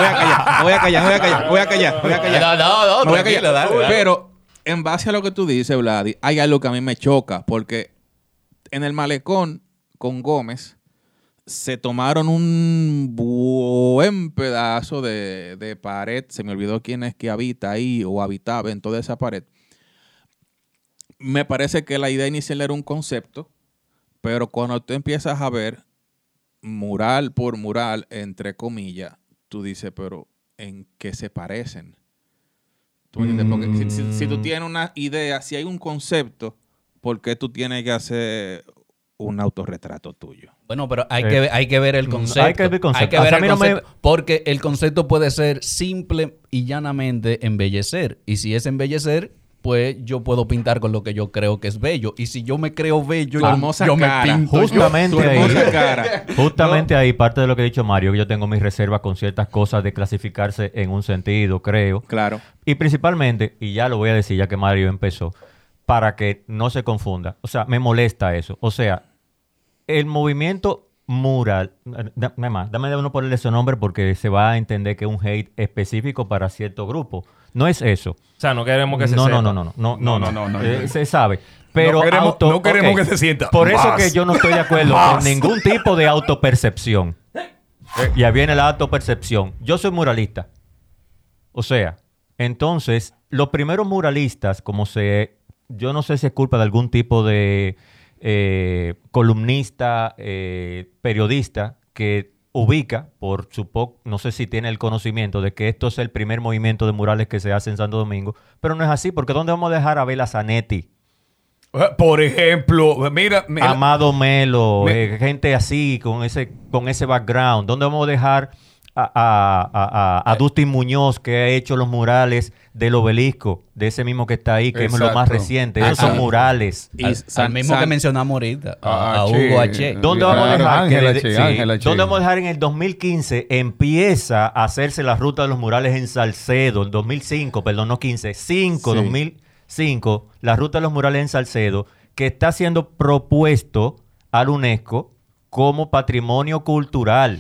F: a callar, voy a callar, voy a callar, voy a callar, me voy a callar.
C: No, no, no,
F: voy a callar.
C: dale, dale.
F: Pero en base a lo que tú dices, Vladi, hay algo que a mí me choca. Porque en el malecón con Gómez se tomaron un buen pedazo de, de pared. Se me olvidó quién es que habita ahí o habitaba en toda esa pared. Me parece que la idea inicial era un concepto, pero cuando tú empiezas a ver mural por mural, entre comillas, tú dices, pero ¿en qué se parecen? ¿Tú? Porque si, si- si tú tienes una idea, si hay un concepto, ¿por qué tú tienes que hacer un autorretrato tuyo?
C: Bueno, pero hay,
D: Eh,
C: que, hay que ver el
D: mm,
C: concepto.
D: hay que ver el concepto.
C: Hay que ver el
D: no me-
C: concepto, Porque el concepto puede ser simple y llanamente embellecer. Y si es embellecer, pues yo puedo pintar con lo que yo creo que es bello. Y si yo me creo bello,
F: Tu
C: yo,
F: hermosa
C: yo
F: cara.
C: me pinto. yo-
D: Justamente ahí.
F: cara.
D: Justamente ahí, parte de lo que ha dicho Mario, que yo tengo mis reservas con ciertas cosas de clasificarse en un sentido, creo.
F: Claro.
D: Y principalmente, y ya lo voy a decir ya que Mario empezó, para que no se confunda. O sea, me molesta eso. O sea, el movimiento mural, da- nada más, dame de uno ponerle ese nombre porque se va a entender que es un hate específico para cierto grupo. No es eso.
B: O sea, no queremos que se
D: no,
B: sepa.
D: no, no, no, no, no, no,
E: No,
D: no,
E: no, no,
D: Eh,
E: no.
D: se sabe. Pero
E: No queremos-
D: auto-
E: no queremos
D: ok.
E: que se sienta
D: Por eso que yo no estoy de acuerdo con ningún tipo de autopercepción. Y ahí viene la autopercepción. Yo soy muralista. O sea, entonces, los primeros muralistas, como se. Yo no sé si es culpa de algún tipo de eh, columnista, eh, periodista, que ubica, por su po- no sé si tiene el conocimiento de que esto es el primer movimiento de murales que se hace en Santo Domingo, pero no es así, porque ¿dónde vamos a dejar a Bela Zanetti?
E: Por ejemplo, mira, mira,
D: Amado Melo,
E: Me-
D: eh, gente así, con ese, con ese background. ¿Dónde vamos a dejar a, a, a, a- a Dustin Muñoz, que ha hecho los murales del obelisco, de ese mismo que está ahí, que es lo más reciente? Esos son murales.
F: Y
C: al,
F: San-
C: al mismo
F: San-
C: que mencionamos ahorita, a,
E: Ah.
C: Hugo H.
D: ¿Dónde vamos a dejar
E: Che,
D: sí. ¿Dónde vamos a dejar en el 2015 empieza a hacerse la ruta de los murales en Salcedo, en 2005, perdón, no 15, 5,
F: Sí.
D: 2005, la ruta de los murales en Salcedo, que está siendo propuesto al UNESCO como patrimonio cultural.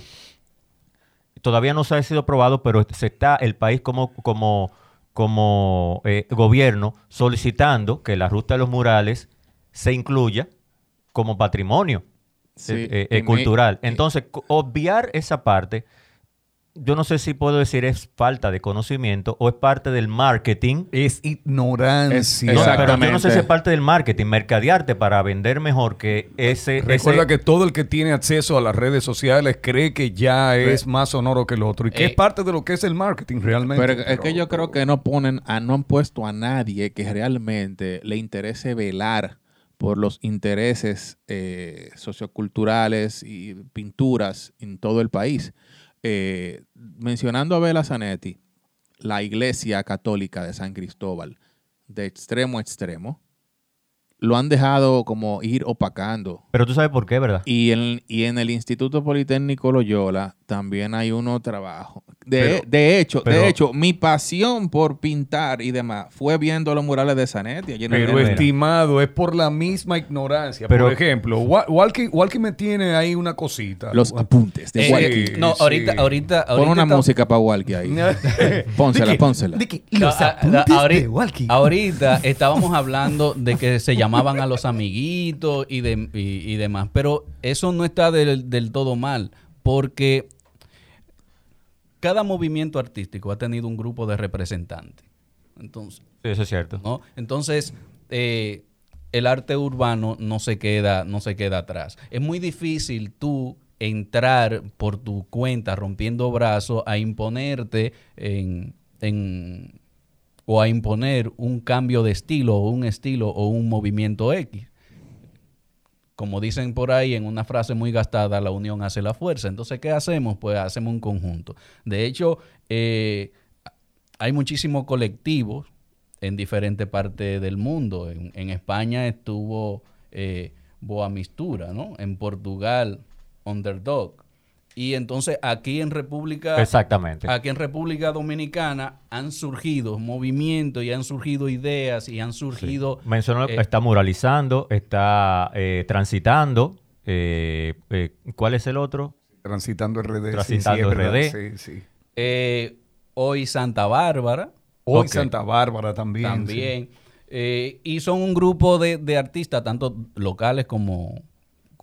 D: Todavía no se ha sido aprobado, pero se está el país como, como, como eh, gobierno solicitando que la ruta de los murales se incluya como patrimonio
F: Sí,
D: eh, eh,
F: me-
D: cultural. Entonces, obviar esa parte, yo no sé si puedo decir es falta de conocimiento o es parte del marketing.
E: es ignorancia.
F: Es-
D: No, pero yo no sé si es parte del marketing, mercadearte para vender mejor que ese...
E: Recuerda
D: ese-
E: que todo el que tiene acceso a las redes sociales cree que ya es más sonoro que el otro y que
C: Eh,
E: es parte de lo que es el marketing realmente.
F: Pero es que yo creo que no ponen, a, no han puesto a nadie que realmente le interese velar por los intereses eh, socioculturales y pinturas en todo el país. Eh, mencionando a Bela Zanetti, la iglesia católica de San Cristóbal, de extremo a extremo, lo han dejado como ir opacando.
D: Pero tú sabes por qué, ¿verdad?
F: Y en, y en el Instituto Politécnico Loyola también hay uno trabajo. De,
D: Pero-
F: de hecho,
D: pero-
F: de hecho, mi pasión por pintar y demás fue viendo los murales de Zanetti. allí en
E: Pero
F: el-
E: estimado, es por la misma ignorancia.
D: Pero-
E: por ejemplo, Wa- Walkie, Walkie me tiene ahí una cosita.
F: los apuntes de
C: Eh,
F: Walkie.
E: Sí,
C: no,
E: sí.
C: ahorita, ahorita,
F: Pon
C: ahorita
F: una
C: está-
F: música para Walkie ahí. pónsela,
E: que-
F: pónsela.
E: di que
C: No,
E: los
C: a-
E: apuntes
C: a- ahorita,
E: de Walkie.
C: ahorita estábamos hablando de que se llamaban a los amiguitos y, de, y, y demás, pero eso no está del, del todo mal, porque cada movimiento artístico ha tenido un grupo de representantes. Entonces,
D: Sí, eso es cierto.
C: ¿no? Entonces, eh, el arte urbano no se queda, no se queda atrás. Es muy difícil tú entrar por tu cuenta rompiendo brazos a imponerte en, en- o a imponer un cambio de estilo o un estilo o un movimiento X. Como dicen por ahí en una frase muy gastada, la unión hace la fuerza. Entonces, ¿qué hacemos? Pues hacemos un conjunto. De hecho, eh, hay muchísimos colectivos en diferentes partes del mundo. En, en España estuvo eh, Boa Mistura, ¿no? En Portugal, Underdog. Y entonces aquí en República...
D: Exactamente.
C: Aquí en República Dominicana han surgido movimientos y han surgido ideas y han surgido...
D: Mencionó,
C: eh,
D: está muralizando, está eh, transitando. eh, eh, ¿Cuál es el otro?
E: Transitando RD.
D: Transitando
E: sí,
D: RD.
E: Sí, sí.
C: eh, hoy Santa Bárbara.
E: Hoy. Santa Bárbara también.
C: también. Eh, y son un grupo de, de artistas, tanto locales como,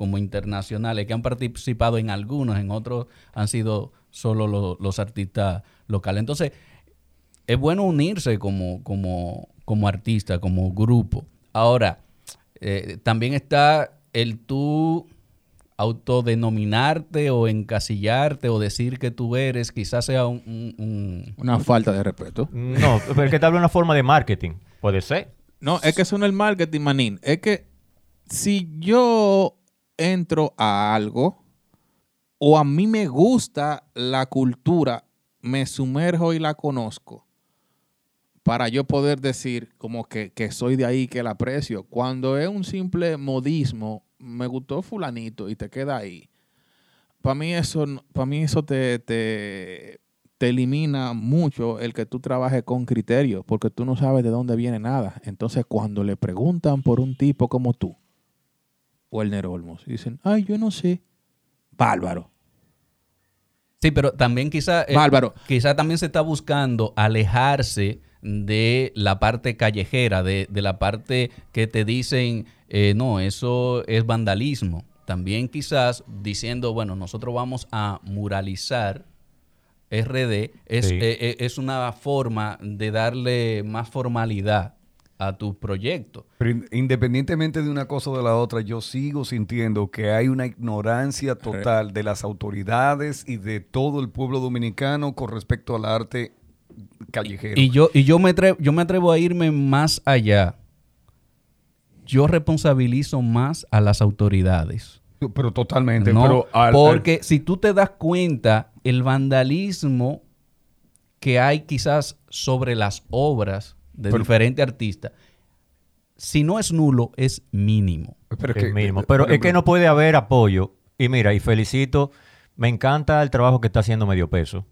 C: como internacionales, que han participado en algunos, en otros han sido solo lo- los artistas locales. Entonces, es bueno unirse como, como, como artista, como grupo. Ahora, eh, también está el tú autodenominarte o encasillarte o decir que tú eres, quizás sea un- un- un,
F: Una falta de respeto.
D: No, pero es que te hablo de una forma de marketing. Puede ser.
F: No, es que eso no es el marketing, manín. Es que si yo entro a algo o a mí me gusta la cultura, me sumerjo y la conozco para yo poder decir como que, que soy de ahí, que la aprecio. Cuando es un simple modismo, me gustó fulanito y te queda ahí. Para mí eso, para mí eso te, te, te elimina mucho el que tú trabajes con criterio, porque tú no sabes de dónde viene nada. Entonces, cuando le preguntan por un tipo como tú, o el Nero Olmos, dicen, ay, yo no sé. Bárbaro.
C: Sí, pero también quizá, eh,
F: Bárbaro.
C: quizá también se está buscando alejarse de la parte callejera, de, de la parte que te dicen, eh, no, eso es vandalismo. También quizás diciendo, bueno, nosotros vamos a muralizar RD, es,
D: Sí.
C: eh, eh, es una forma de darle más formalidad a tu proyecto.
E: Pero in- independientemente de una cosa o de la otra, yo sigo sintiendo que hay una ignorancia total de las autoridades y de todo el pueblo dominicano con respecto al arte callejero.
C: Y yo, y yo me atrevo, yo me atrevo a irme más allá. Yo responsabilizo más a las autoridades.
E: pero totalmente.
C: No,
E: pero al- al-
C: porque si tú te das cuenta, el vandalismo que hay quizás sobre las obras de
E: Pero-
C: diferentes artistas, si no es nulo, es mínimo.
E: pero
D: Es
E: que-
D: mínimo.
E: eh,
D: Pero es que no puede haber apoyo. Y mira, y felicito, me encanta el trabajo que está haciendo Medio Peso.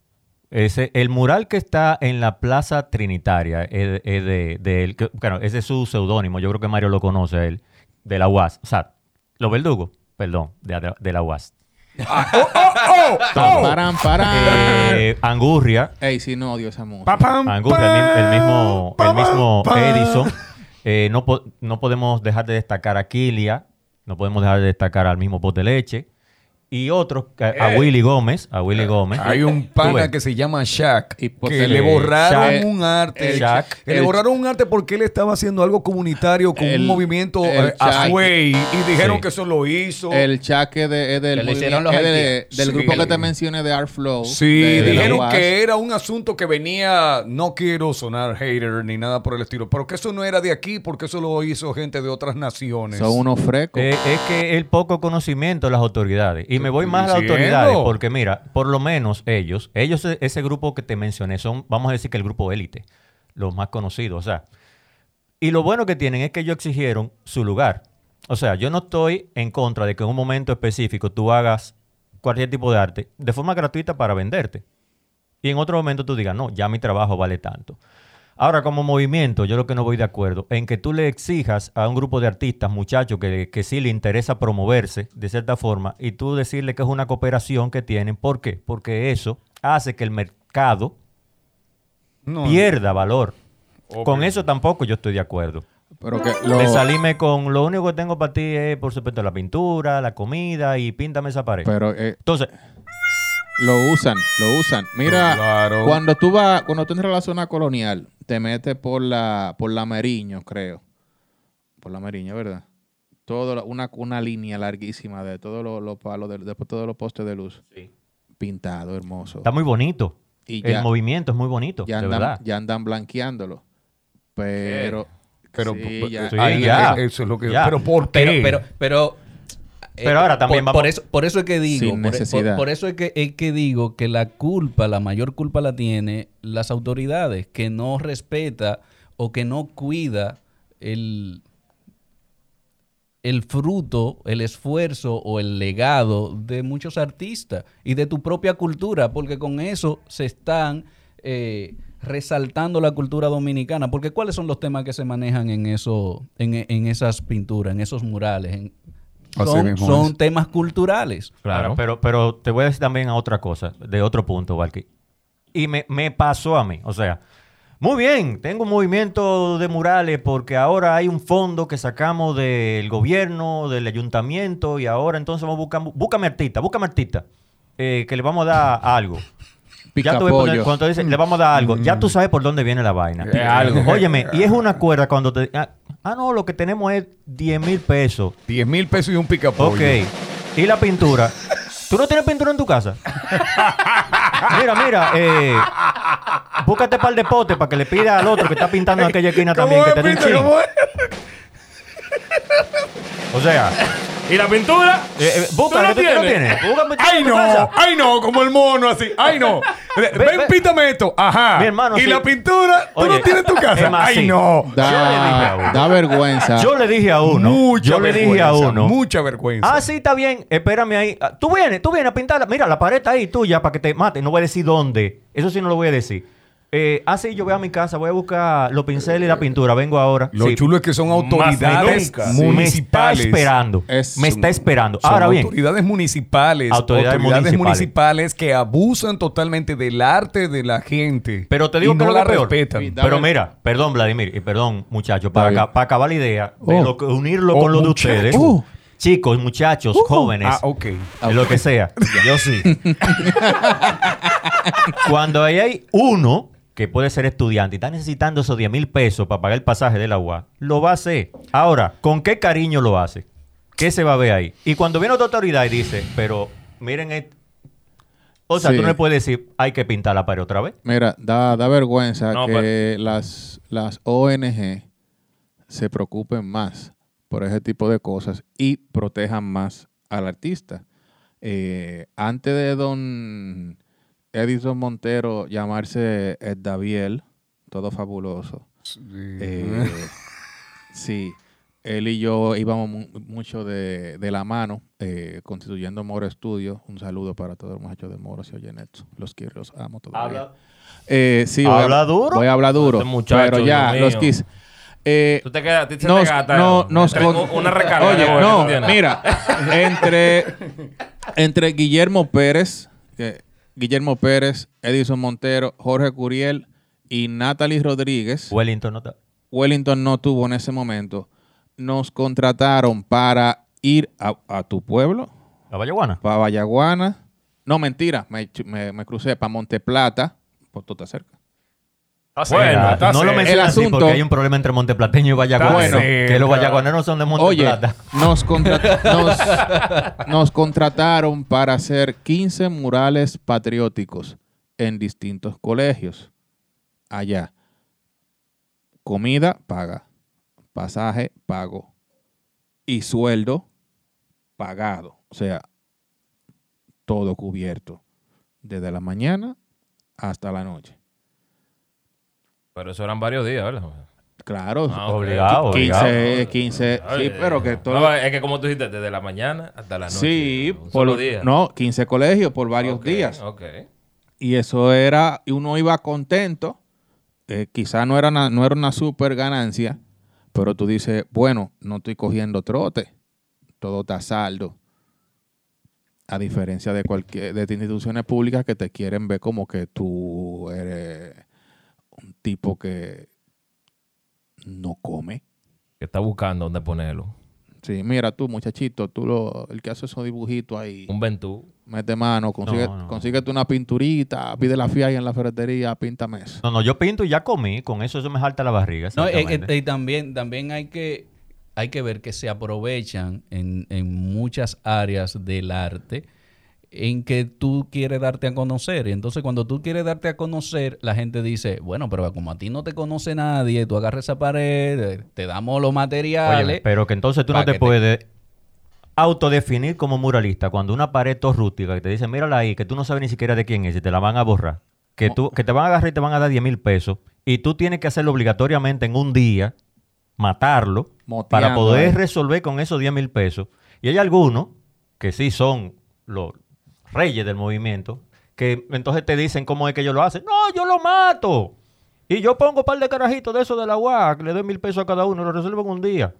D: Ese, el mural que está en la Plaza Trinitaria es, es de, de él. que- Claro, ese es su seudónimo. Yo creo que Mario lo conoce a él. De la UAS. O sea, los verdugos. Perdón, de, de la UAS.
F: Paran, paran.
D: Eh, Angurria.
F: Ey, si no odio esa música.
E: pa, pam,
D: Angurria, el, el mismo,
E: pam,
D: el mismo
E: pam.
D: Edison. Eh, no, po- no podemos dejar de destacar a Kilia. No podemos dejar de destacar al mismo Pot de Leche. Y otros, a, a
E: Eh.
D: Willy Gómez. A Willy Gómez.
E: Hay un pana que se llama Shaq
F: Y
E: que le borraron
D: Shaq.
E: un arte.
D: El Shaq.
E: que le borraron un arte porque él estaba haciendo algo comunitario con
F: El-
E: un movimiento eh,
F: Shaq.
E: Azuey y dijeron
D: Sí.
E: que eso lo hizo.
F: El chaque de, es del,
C: Que le hicieron
F: movimiento-
C: los
F: es de- del
E: Sí.
F: grupo que te mencioné de Art Flow.
E: Sí,
F: de- de la
E: dijeron que era un asunto que venía, no quiero sonar hater ni nada por el estilo, pero que eso no era de aquí porque eso lo hizo gente de otras naciones.
F: Son unos frescos.
D: Eh, es que el poco conocimiento de las autoridades. Y me voy más a las autoridades porque, mira, por lo menos ellos, ellos, e- ese grupo que te mencioné, son, vamos a decir que el grupo élite, los más conocidos. O sea, y lo bueno que tienen es que ellos exigieron su lugar. O sea, yo no estoy en contra de que en un momento específico tú hagas cualquier tipo de arte de forma gratuita para venderte. Y en otro momento tú digas, no, ya mi trabajo vale tanto. Ahora, como movimiento, yo lo que no voy de acuerdo en que tú le exijas a un grupo de artistas, muchachos, que, que sí le interesa promoverse de cierta forma, y tú decirle que es una cooperación que tienen. ¿Por qué? Porque eso hace que el mercado
E: No,
D: pierda valor. Con eso tampoco yo estoy de acuerdo.
F: Pero que lo,
D: De salirme con lo único que tengo para ti es, por supuesto, la pintura, la comida y píntame esa pared.
F: pero eh,
D: Entonces,
F: lo usan, lo usan. Mira,
E: Claro.
F: cuando tú vas, cuando tú entras a la zona colonial, te metes por la, por la Meriño, creo. Por la Meriño, ¿verdad? Todo, una, una línea larguísima de todos los, los palos, de, de todos los postes de luz. Pintado, hermoso.
D: está muy bonito.
F: Y
D: el
F: ya-
D: movimiento es muy bonito,
F: ya
D: de
F: andan,
D: verdad.
F: ya andan blanqueándolo. Pero,
E: Pero
F: sí,
E: p-
F: ya-
D: sí,
E: ahí-
D: ya.
E: eso es lo que
D: Ya.
E: Pero ¿por qué?
C: Pero, pero, pero,
D: Pero ahora también
C: por,
D: vamos-
C: por eso, por eso es que digo,
F: Sin
C: por- por,
F: necesidad.
C: por eso es que, es que digo que la culpa, la mayor culpa la tiene las autoridades, que no respeta o que no cuida el, el fruto, el esfuerzo o el legado de muchos artistas y de tu propia cultura, porque con eso se están eh, resaltando la cultura dominicana. Porque ¿cuáles son los temas que se manejan en eso, en, en esas pinturas, en esos murales? En- son, son temas culturales.
D: Claro, pero, pero te voy a decir también a otra cosa, de otro punto, Valky. Y me, me pasó a mí, o sea, muy bien, tengo un movimiento de murales porque ahora hay un fondo que sacamos del gobierno, del ayuntamiento, y ahora entonces vamos a buscar, búscame artista, búscame artista, eh, que le vamos a dar algo. Ya tú
F: Picapollo.
D: cuando te dicen, le vamos a dar algo, ya tú sabes por dónde viene la vaina.
E: Es algo.
D: Óyeme, y es una cuerda cuando te... Ah, ah, no, lo que tenemos es 10 mil pesos.
E: 10 mil pesos y un picapollo.
D: Ok. ¿Y la pintura? ¿Tú no tienes pintura en tu casa? mira, mira, eh, búscate par de potes para que le pida al otro que está pintando en aquella esquina también que te dé un. O sea,
B: ¿Y la pintura?
D: eh, eh, búscala,
B: ¿Tú no tienes?
E: ¡Ay no! ¡Ay no! Como el mono así. ¡Ay no! Ven,
D: ve.
E: pítame esto. Ajá.
D: Mi hermano,
E: y
D: sí.
E: la pintura, tú
D: Oye,
E: no tienes en tu casa. ¡Ay
D: sí.
E: no!
D: Yo le dije a
F: Da,
D: uno.
F: da vergüenza.
D: Yo le dije a uno.
E: Mucha
D: yo le dije a
E: vergüenza,
D: uno.
E: Mucha vergüenza.
D: Ah, sí, está bien. Espérame ahí. Ah, Tú vienes, tú vienes a pintarla. Mira, la pared está ahí tuya para que te mate. No voy a decir dónde. Eso sí no lo voy a decir. Eh, ah, sí, yo voy a mi casa, voy a buscar los pinceles y la pintura, vengo ahora.
E: Lo
D: Sí,
E: chulo es que son autoridades
B: nunca.
D: Me está
E: municipales.
D: esperando.
F: Es
D: me está esperando.
E: Son
D: Ahora bien,
E: autoridades municipales.
D: Autoridades
E: Autoridades,
D: municipales.
E: municipales. que abusan totalmente del arte de la gente.
D: Pero te digo
E: y
D: que
E: no
D: lo
E: la
D: peor.
E: respetan.
F: Sí,
D: Pero mira, perdón, Vladimir, y perdón, muchachos, para, para acabar la idea, de
F: Oh.
D: lo que- unirlo
E: Oh,
D: con lo de ustedes.
F: Uh.
D: Chicos, muchachos, jóvenes,
E: Ah, ok.
D: de lo que sea. Yo sí. Cuando ahí hay uno que puede ser estudiante y está necesitando esos 10 mil pesos para pagar el pasaje del agua, lo va a hacer. Ahora, ¿con qué cariño lo hace? ¿Qué se va a ver ahí? Y cuando viene otra autoridad y dice, pero miren, o sea,
F: Sí.
D: tú no le puedes decir, hay que pintar la pared otra vez.
F: Mira, da, da vergüenza
B: No,
F: que las, las ONG se preocupen más por ese tipo de cosas y protejan más al artista. Eh, antes de don Edison Montero llamarse Ed Daviel, todo fabuloso. Eh, sí, él y yo íbamos mu- mucho de, de la mano eh, constituyendo Moro Studio. Un saludo para todos los muchachos de Moro, si oyen esto. Los quiero, los amo todavía. Eh, sí, voy a-
D: ¿Habla duro?
F: Voy a hablar duro.
B: Este muchacho,
F: pero ya, los
B: mío.
F: quis. Eh,
B: Tú te quedas, a ti se
F: nos,
B: te gasta
F: no, nos con-
B: una recarga.
F: Oye, no, mira, entre, entre Guillermo Pérez, que- Guillermo Pérez, Edison Montero, Jorge Curiel y Natalie Rodríguez,
D: Wellington no.
F: Wellington no tuvo en ese momento, nos contrataron para ir a, a tu pueblo,
D: La Vallaguana.
F: para Vallaguana. No, mentira, me, ch- me- me crucé para Monteplata, pues tú estás cerca.
B: Bueno,
D: Mira,
E: está
D: no lo mencionas
F: El
D: así
F: asunto-
D: porque hay un problema entre Monteplateño y Vallaguana.
F: bueno.
D: que los vallaguaneros son de Monte
F: Oye,
D: Plata.
F: nos, contra- nos, nos contrataron para hacer 15 murales patrióticos en distintos colegios. Allá. Comida, paga. Pasaje, pago. Y sueldo, pagado. O sea, todo cubierto. Desde la mañana hasta la noche.
B: Pero eso eran varios días, ¿verdad?
F: Claro.
B: Ah.
D: Obligado,
F: 15, 15. Sí, pero que todo.
B: no, es que como tú dijiste, desde la mañana hasta la noche.
F: Sí, por
B: solo día.
F: no, 15 colegios por varios días.
B: Ok.
F: Y eso era, y uno iba contento. eh, quizá no era, una, no era una super ganancia, pero tú dices, bueno, no estoy cogiendo trote, todo está a saldo. A diferencia de cualquier de instituciones públicas que te quieren ver como que tú eres un tipo que no come.
B: Que está buscando dónde ponerlo.
F: Sí, mira tú, muchachito, tú lo, el que hace esos dibujitos ahí.
B: Un ventú.
F: Mete mano, consigue,
D: No, no.
F: consíguete una pinturita, pide la fía ahí en la ferretería, píntame eso.
D: No, no, yo pinto y ya comí. Con eso eso me salta la barriga.
C: No, eh, eh, y también, también hay que hay que ver que se aprovechan en, en muchas áreas del arte en que tú quieres darte a conocer. Y entonces cuando tú quieres darte a conocer, la gente dice, bueno, pero como a ti no te conoce nadie, tú agarras esa pared, eh, te damos los materiales.
D: Óyeme, pero que entonces tú no te puedes autodefinir como muralista cuando una pared todo rústica que te dice, mírala ahí, que tú no sabes ni siquiera de quién es y te la van a borrar. Que, tú, que te van a agarrar y te van a dar 10 mil pesos y tú tienes que hacerlo obligatoriamente en un día, matarlo,
F: Moteando
D: para poder resolver con esos 10 mil pesos. Y hay algunos que sí son los reyes del movimiento, que entonces te dicen cómo es que ellos lo hacen. No, yo lo mato. Y yo pongo un par de carajitos de eso de la UAC, le doy mil pesos a cada uno lo resuelvo en un día.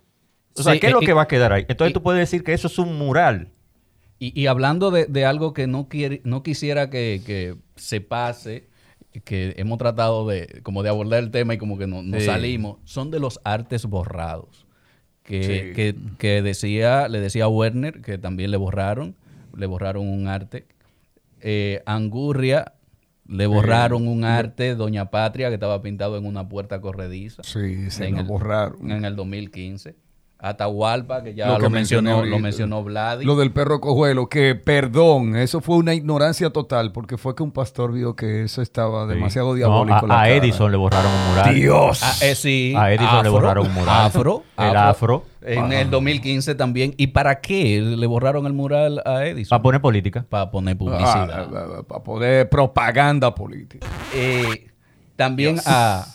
D: O sea,
C: Sí,
D: ¿qué es lo
C: y-
D: que va a quedar ahí? Entonces
C: y-
D: tú puedes decir que eso es un mural.
C: Y, y hablando de, de algo que no, quiere, no quisiera que, que se pase, que hemos tratado de como de abordar el tema y como que no,
B: Sí.
C: salimos, son de los artes borrados. Que,
E: Sí.
C: que, que decía, le decía a Werner que también le borraron, le borraron un arte. Eh, Angurria le borraron un arte, Doña Patria, que estaba pintado en una puerta corrediza
E: Sí, se
C: en
E: lo
C: el-
E: borraron.
C: en el 2015. Atahualpa, que ya
E: Lo que
C: mencionó, lo mencionó Vladi.
E: Lo del perro cojuelo, que perdón, eso fue una ignorancia total, porque fue que un pastor vio que eso estaba demasiado diabólico.
D: a, a. Edison le borraron un mural.
E: Dios.
C: Ah, eh, sí.
D: A Edison le borraron un mural.
C: Afro.
D: El afro.
C: En el 2015 también. ¿Y para qué le borraron el mural a Edison?
D: Para poner política.
C: Para poner
E: Ah,
C: publicidad.
E: para poder propaganda política.
C: Eh, también a, a-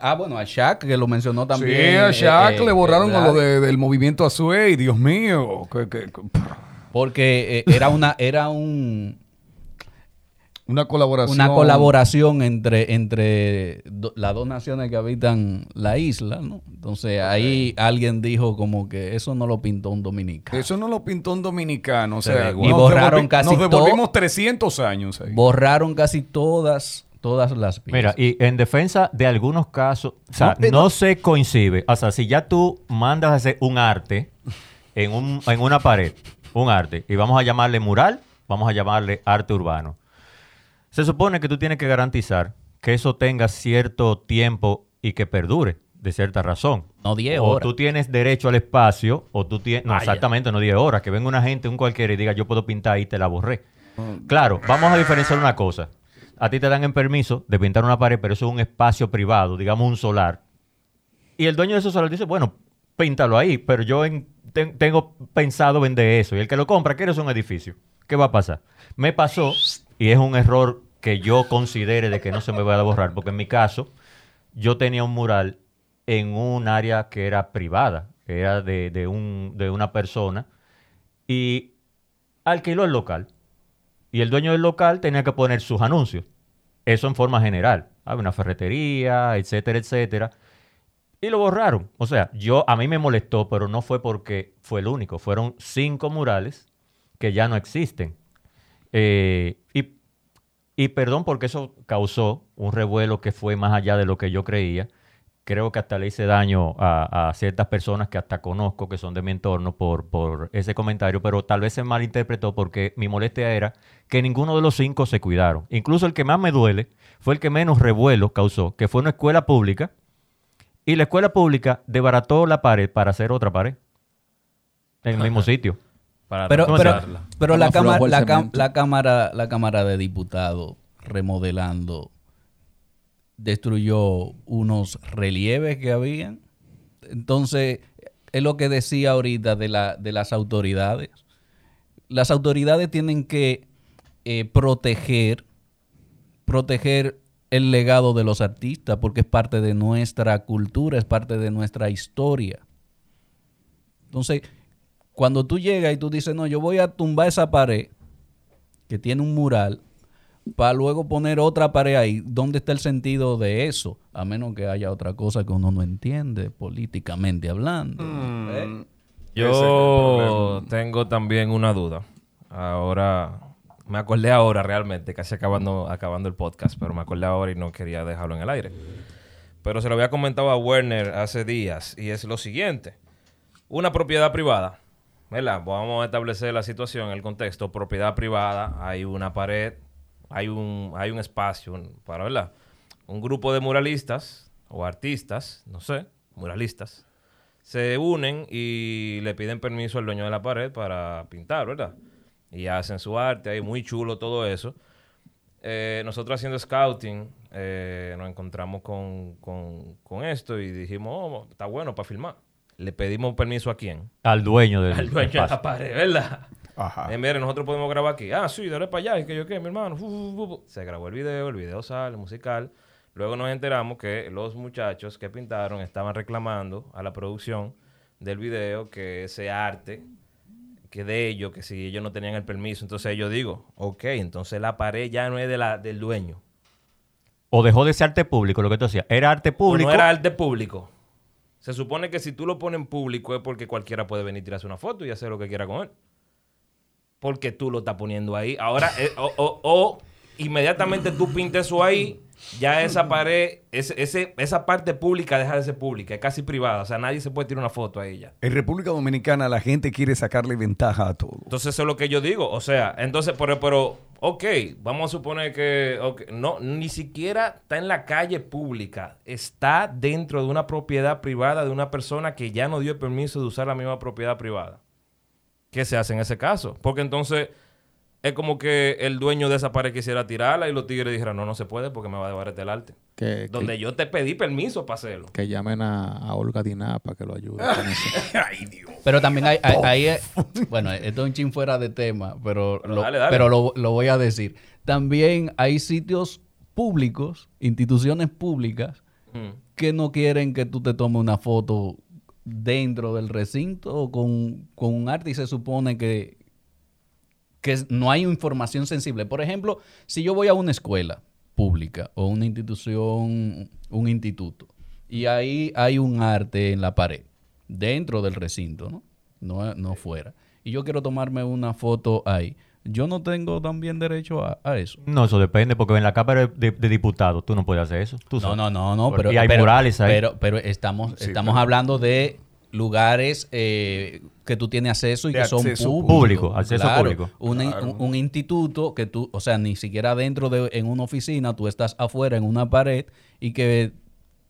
C: Ah, bueno, a Shaq, que lo mencionó también.
E: sí, a Shaq
C: eh, eh,
E: le borraron
C: eh,
E: a lo de- del movimiento Azuey, Dios mío. que- que- que-
C: Porque eh, era una, era un
E: Una colaboración.
C: una colaboración entre, entre do- las dos naciones que habitan la isla, ¿no? Entonces ahí alguien dijo como que eso no lo pintó un dominicano.
E: Eso no lo pintó un dominicano. O
B: Se
E: sea.
C: Y
E: nos
C: borraron
E: devolvi-
C: casi
E: Nos devolvimos 300 años ahí.
C: Borraron casi todas, todas las
D: Mira,
C: piezas.
D: y en defensa de algunos casos, o sea,
E: No,
D: no,
E: no.
D: se coincide. O sea, si ya tú mandas a hacer un arte en, un, en una pared, un arte, y vamos a llamarle mural, vamos a llamarle arte urbano. Se supone que tú tienes que garantizar que eso tenga cierto tiempo y que perdure, de cierta razón.
C: No 10
D: O
C: horas.
D: tú tienes derecho al espacio, o tú tienes. No,
B: Vaya.
D: exactamente, no 10 horas. Que venga una gente, un cualquiera, y diga, yo puedo pintar ahí, te la borré. Claro, vamos a diferenciar una cosa. A ti te dan el permiso de pintar una pared, pero eso es un espacio privado, digamos un solar. Y el dueño de ese solar dice, bueno, píntalo ahí, pero yo en- ten- tengo pensado vender eso. Y el que lo compra quiere un edificio. ¿Qué va a pasar? Me pasó, y es un error que yo considere de que no se me va a borrar, porque en mi caso, yo tenía un mural en un área que era privada, que era de, de una persona, y alquiló el local. Y el dueño del local tenía que poner sus anuncios. Eso en forma general. Había una ferretería, etcétera, etcétera. Y lo borraron. O sea, yo a mí me molestó, pero no fue porque fue el único. Fueron cinco murales que ya no existen. Eh, y, y perdón porque eso causó un revuelo que fue más allá de lo que yo creía. Creo que hasta le hice daño a, a ciertas personas que hasta conozco, que son de mi entorno, por, por ese comentario, pero tal vez se malinterpretó porque mi molestia era que ninguno de los cinco se cuidaron. Incluso el que más me duele fue el que menos revuelo causó, que fue una escuela pública, y la escuela pública debarató la pared para hacer otra pared en el mismo sitio.
B: Para
C: Pero,
D: ¿Cómo
C: pero, la, cámara, la, la cámara, la cámara de diputados remodelando destruyó unos relieves que habían. Entonces, es lo que decía ahorita de, la, de las autoridades. Las autoridades tienen que eh, proteger, proteger el legado de los artistas porque es parte de nuestra cultura, es parte de nuestra historia. Entonces, cuando tú llegas y tú dices, no, yo voy a tumbar esa pared que tiene un mural para luego poner otra pared ahí, ¿dónde está el sentido de eso? A menos que haya otra cosa que uno no entiende políticamente hablando. ¿eh?
B: Yo tengo también una duda. Ahora, me acordé ahora realmente, casi acabando, acabando el podcast, pero me acordé ahora y no quería dejarlo en el aire. Pero se lo había comentado a Werner hace días y es lo siguiente. Una propiedad privada, ¿verdad? Vamos a establecer la situación, el contexto. Propiedad privada, hay una pared, hay un, hay un espacio un- para, ¿verdad? Un grupo de muralistas o artistas, no sé, muralistas, se unen y le piden permiso al dueño de la pared para pintar, ¿verdad? Y hacen su arte ahí, muy chulo todo eso. Eh, nosotros haciendo scouting eh, nos encontramos con, con- con esto y dijimos, oh, está bueno para filmar. Le pedimos permiso a quién?
D: Al dueño del
B: Al dueño de la pared, ¿verdad?
E: Ajá.
B: Eh, mire, nosotros podemos grabar aquí. Ah, sí, dale para allá. Y que yo qué, mi hermano. Se grabó el video, el video sale, musical. Luego nos enteramos que los muchachos que pintaron estaban reclamando a la producción del video que ese arte, que de ellos, que si ellos no tenían el permiso, entonces yo digo, ok, entonces la pared ya no es de la, del dueño.
D: O dejó de ser arte público, lo que tú decías. Era arte
B: O
D: público.
B: no era arte público. Se supone que si tú lo pones en público es porque cualquiera puede venir y tirarse una foto y hacer lo que quiera con él. Porque tú lo estás poniendo ahí. Ahora, eh, o, o- o inmediatamente tú pintes eso ahí, ya esa pared, ese, ese- esa parte pública deja de ser pública, es casi privada. O sea, nadie se puede tirar una foto a ella.
E: En República Dominicana la gente quiere sacarle ventaja a todo.
B: Entonces eso es lo que yo digo. O sea, entonces, pero, pero ok, vamos a suponer que ok, no, ni siquiera está en la calle pública. Está dentro de una propiedad privada de una persona que ya no dio el permiso de usar la misma propiedad privada. ¿Qué se hace en ese caso? Porque entonces es como que el dueño de esa pared quisiera tirarla y los tigres dijeran, no, no se puede porque me va a desbaratar el arte.
F: Que,
B: Donde
F: que,
B: yo te pedí permiso para hacerlo.
F: que llamen a, a Olga Diná para que lo ayude con eso.
C: Pero también hay, hay- hay, bueno, esto es un chin fuera de tema, pero,
B: Pero
C: lo,
B: dale, dale.
C: pero lo, lo voy a decir. También hay sitios públicos, instituciones públicas,
B: Mm.
C: que no quieren que tú te tomes una foto dentro del recinto con, con un arte y se supone que, que no hay información sensible. Por ejemplo, si yo voy a una escuela pública o una institución, un instituto, y ahí hay un arte en la pared, dentro del recinto, ¿no? No, no fuera. Y yo quiero tomarme una foto ahí. Yo no tengo también derecho a, a eso.
D: No, eso depende, porque en la Cámara de, de- de Diputados tú no puedes hacer eso. tú
C: No,
D: sabes.
C: no, no, no.
D: Porque
C: Pero,
D: hay
C: pero-
D: murales ahí.
C: Pero, pero estamos, estamos hablando de lugares eh, que tú tienes acceso y
E: De
C: que son públicos.
D: público, acceso
C: Claro.
D: público.
C: Un, un- un instituto que tú, o sea, ni siquiera dentro de en una oficina, tú estás afuera en una pared y que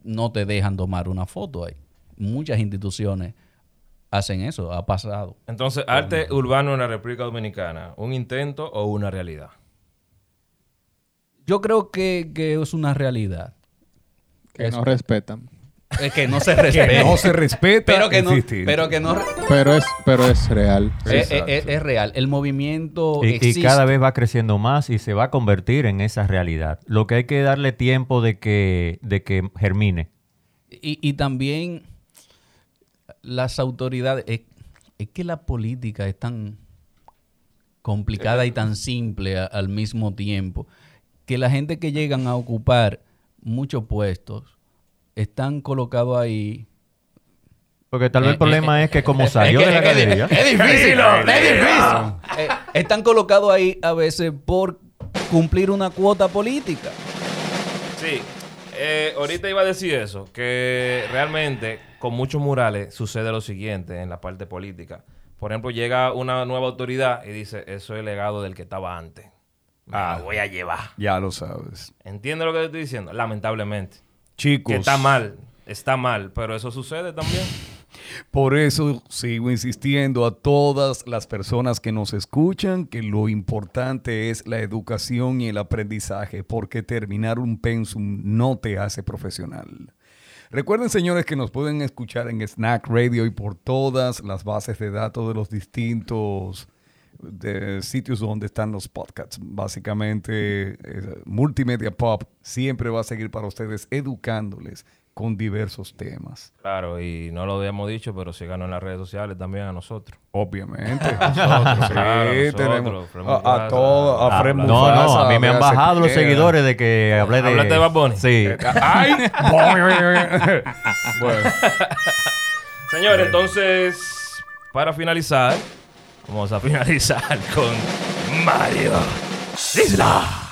C: no te dejan tomar una foto ahí. Muchas instituciones hacen eso, ha pasado.
B: Entonces, arte urbano en la República Dominicana, ¿un intento o una realidad?
C: Yo creo que, que es una realidad.
F: Que no respetan.
C: Es que no se
E: Que
C: respeta.
E: no se respeta.
C: pero que no,
E: existe.
C: pero que no
F: Pero es, pero es real.
C: es, es- es- es real. El movimiento
D: Y, y
C: existe.
D: cada vez va creciendo más y se va a convertir en esa realidad. Lo que hay que darle tiempo de que, de que germine.
C: Y, y también las autoridades. Es, es que la política es tan complicada y tan simple a- al mismo tiempo que la gente que llegan a ocupar muchos puestos están colocados ahí.
D: Porque tal vez
C: Eh,
D: el problema
C: eh,
D: es que como
C: Es
D: salió de la galería...
C: Es difícil, es difícil. Eh, están colocados ahí a veces por cumplir una cuota política.
B: Sí, eh, ahorita iba a decir eso, que realmente con muchos murales sucede lo siguiente en la parte política. Por ejemplo, llega una nueva autoridad y dice, eso es legado del que estaba antes. Ah,
E: Ah.
B: voy a llevar.
E: Ya lo sabes.
B: ¿Entiendes lo que te estoy diciendo? Lamentablemente.
E: Chicos.
B: Que está mal, está mal, pero eso sucede también.
E: Por eso sigo insistiendo a todas las personas que nos escuchan que lo importante es la educación y el aprendizaje, porque terminar un pensum no te hace profesional. Recuerden, señores, que nos pueden escuchar en Snack Radio y por todas las bases de datos de los distintos sitios donde están los podcasts. Básicamente, eh, Multimedia Pop siempre va a seguir para ustedes educándoles con diversos temas.
B: Claro, y no lo habíamos dicho, pero síganos en las redes sociales también a nosotros.
E: Obviamente. Nosotros, sí,
B: claro, nosotros,
E: tenemos a, a
B: Mufasa.
E: todo, a
D: Ah,
E: Fred
D: no, no, a mí me han bajado los seguidores de que hablé de...
B: ¿Hablaste de Bad Bunny?
D: Sí.
E: ¡Ay! bueno,
B: Señor, entonces, para finalizar, vamos a finalizar con Mario Isla.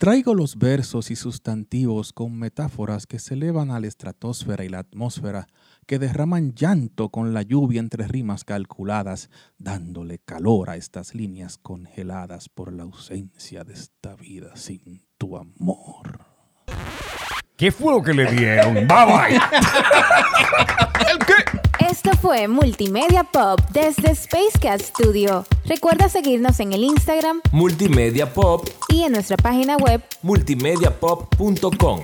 F: Traigo los versos y sustantivos con metáforas que se elevan a la estratosfera y la atmósfera, que derraman llanto con la lluvia entre rimas calculadas, dándole calor a estas líneas congeladas por la ausencia de esta vida sin tu amor.
E: ¿Qué fue lo que le dieron? Bye bye.
A: Esto fue Multimedia Pop desde Space Cat Studio. Recuerda seguirnos en el Instagram
G: Multimedia Pop,
A: y en nuestra página web
G: multimediapop.com.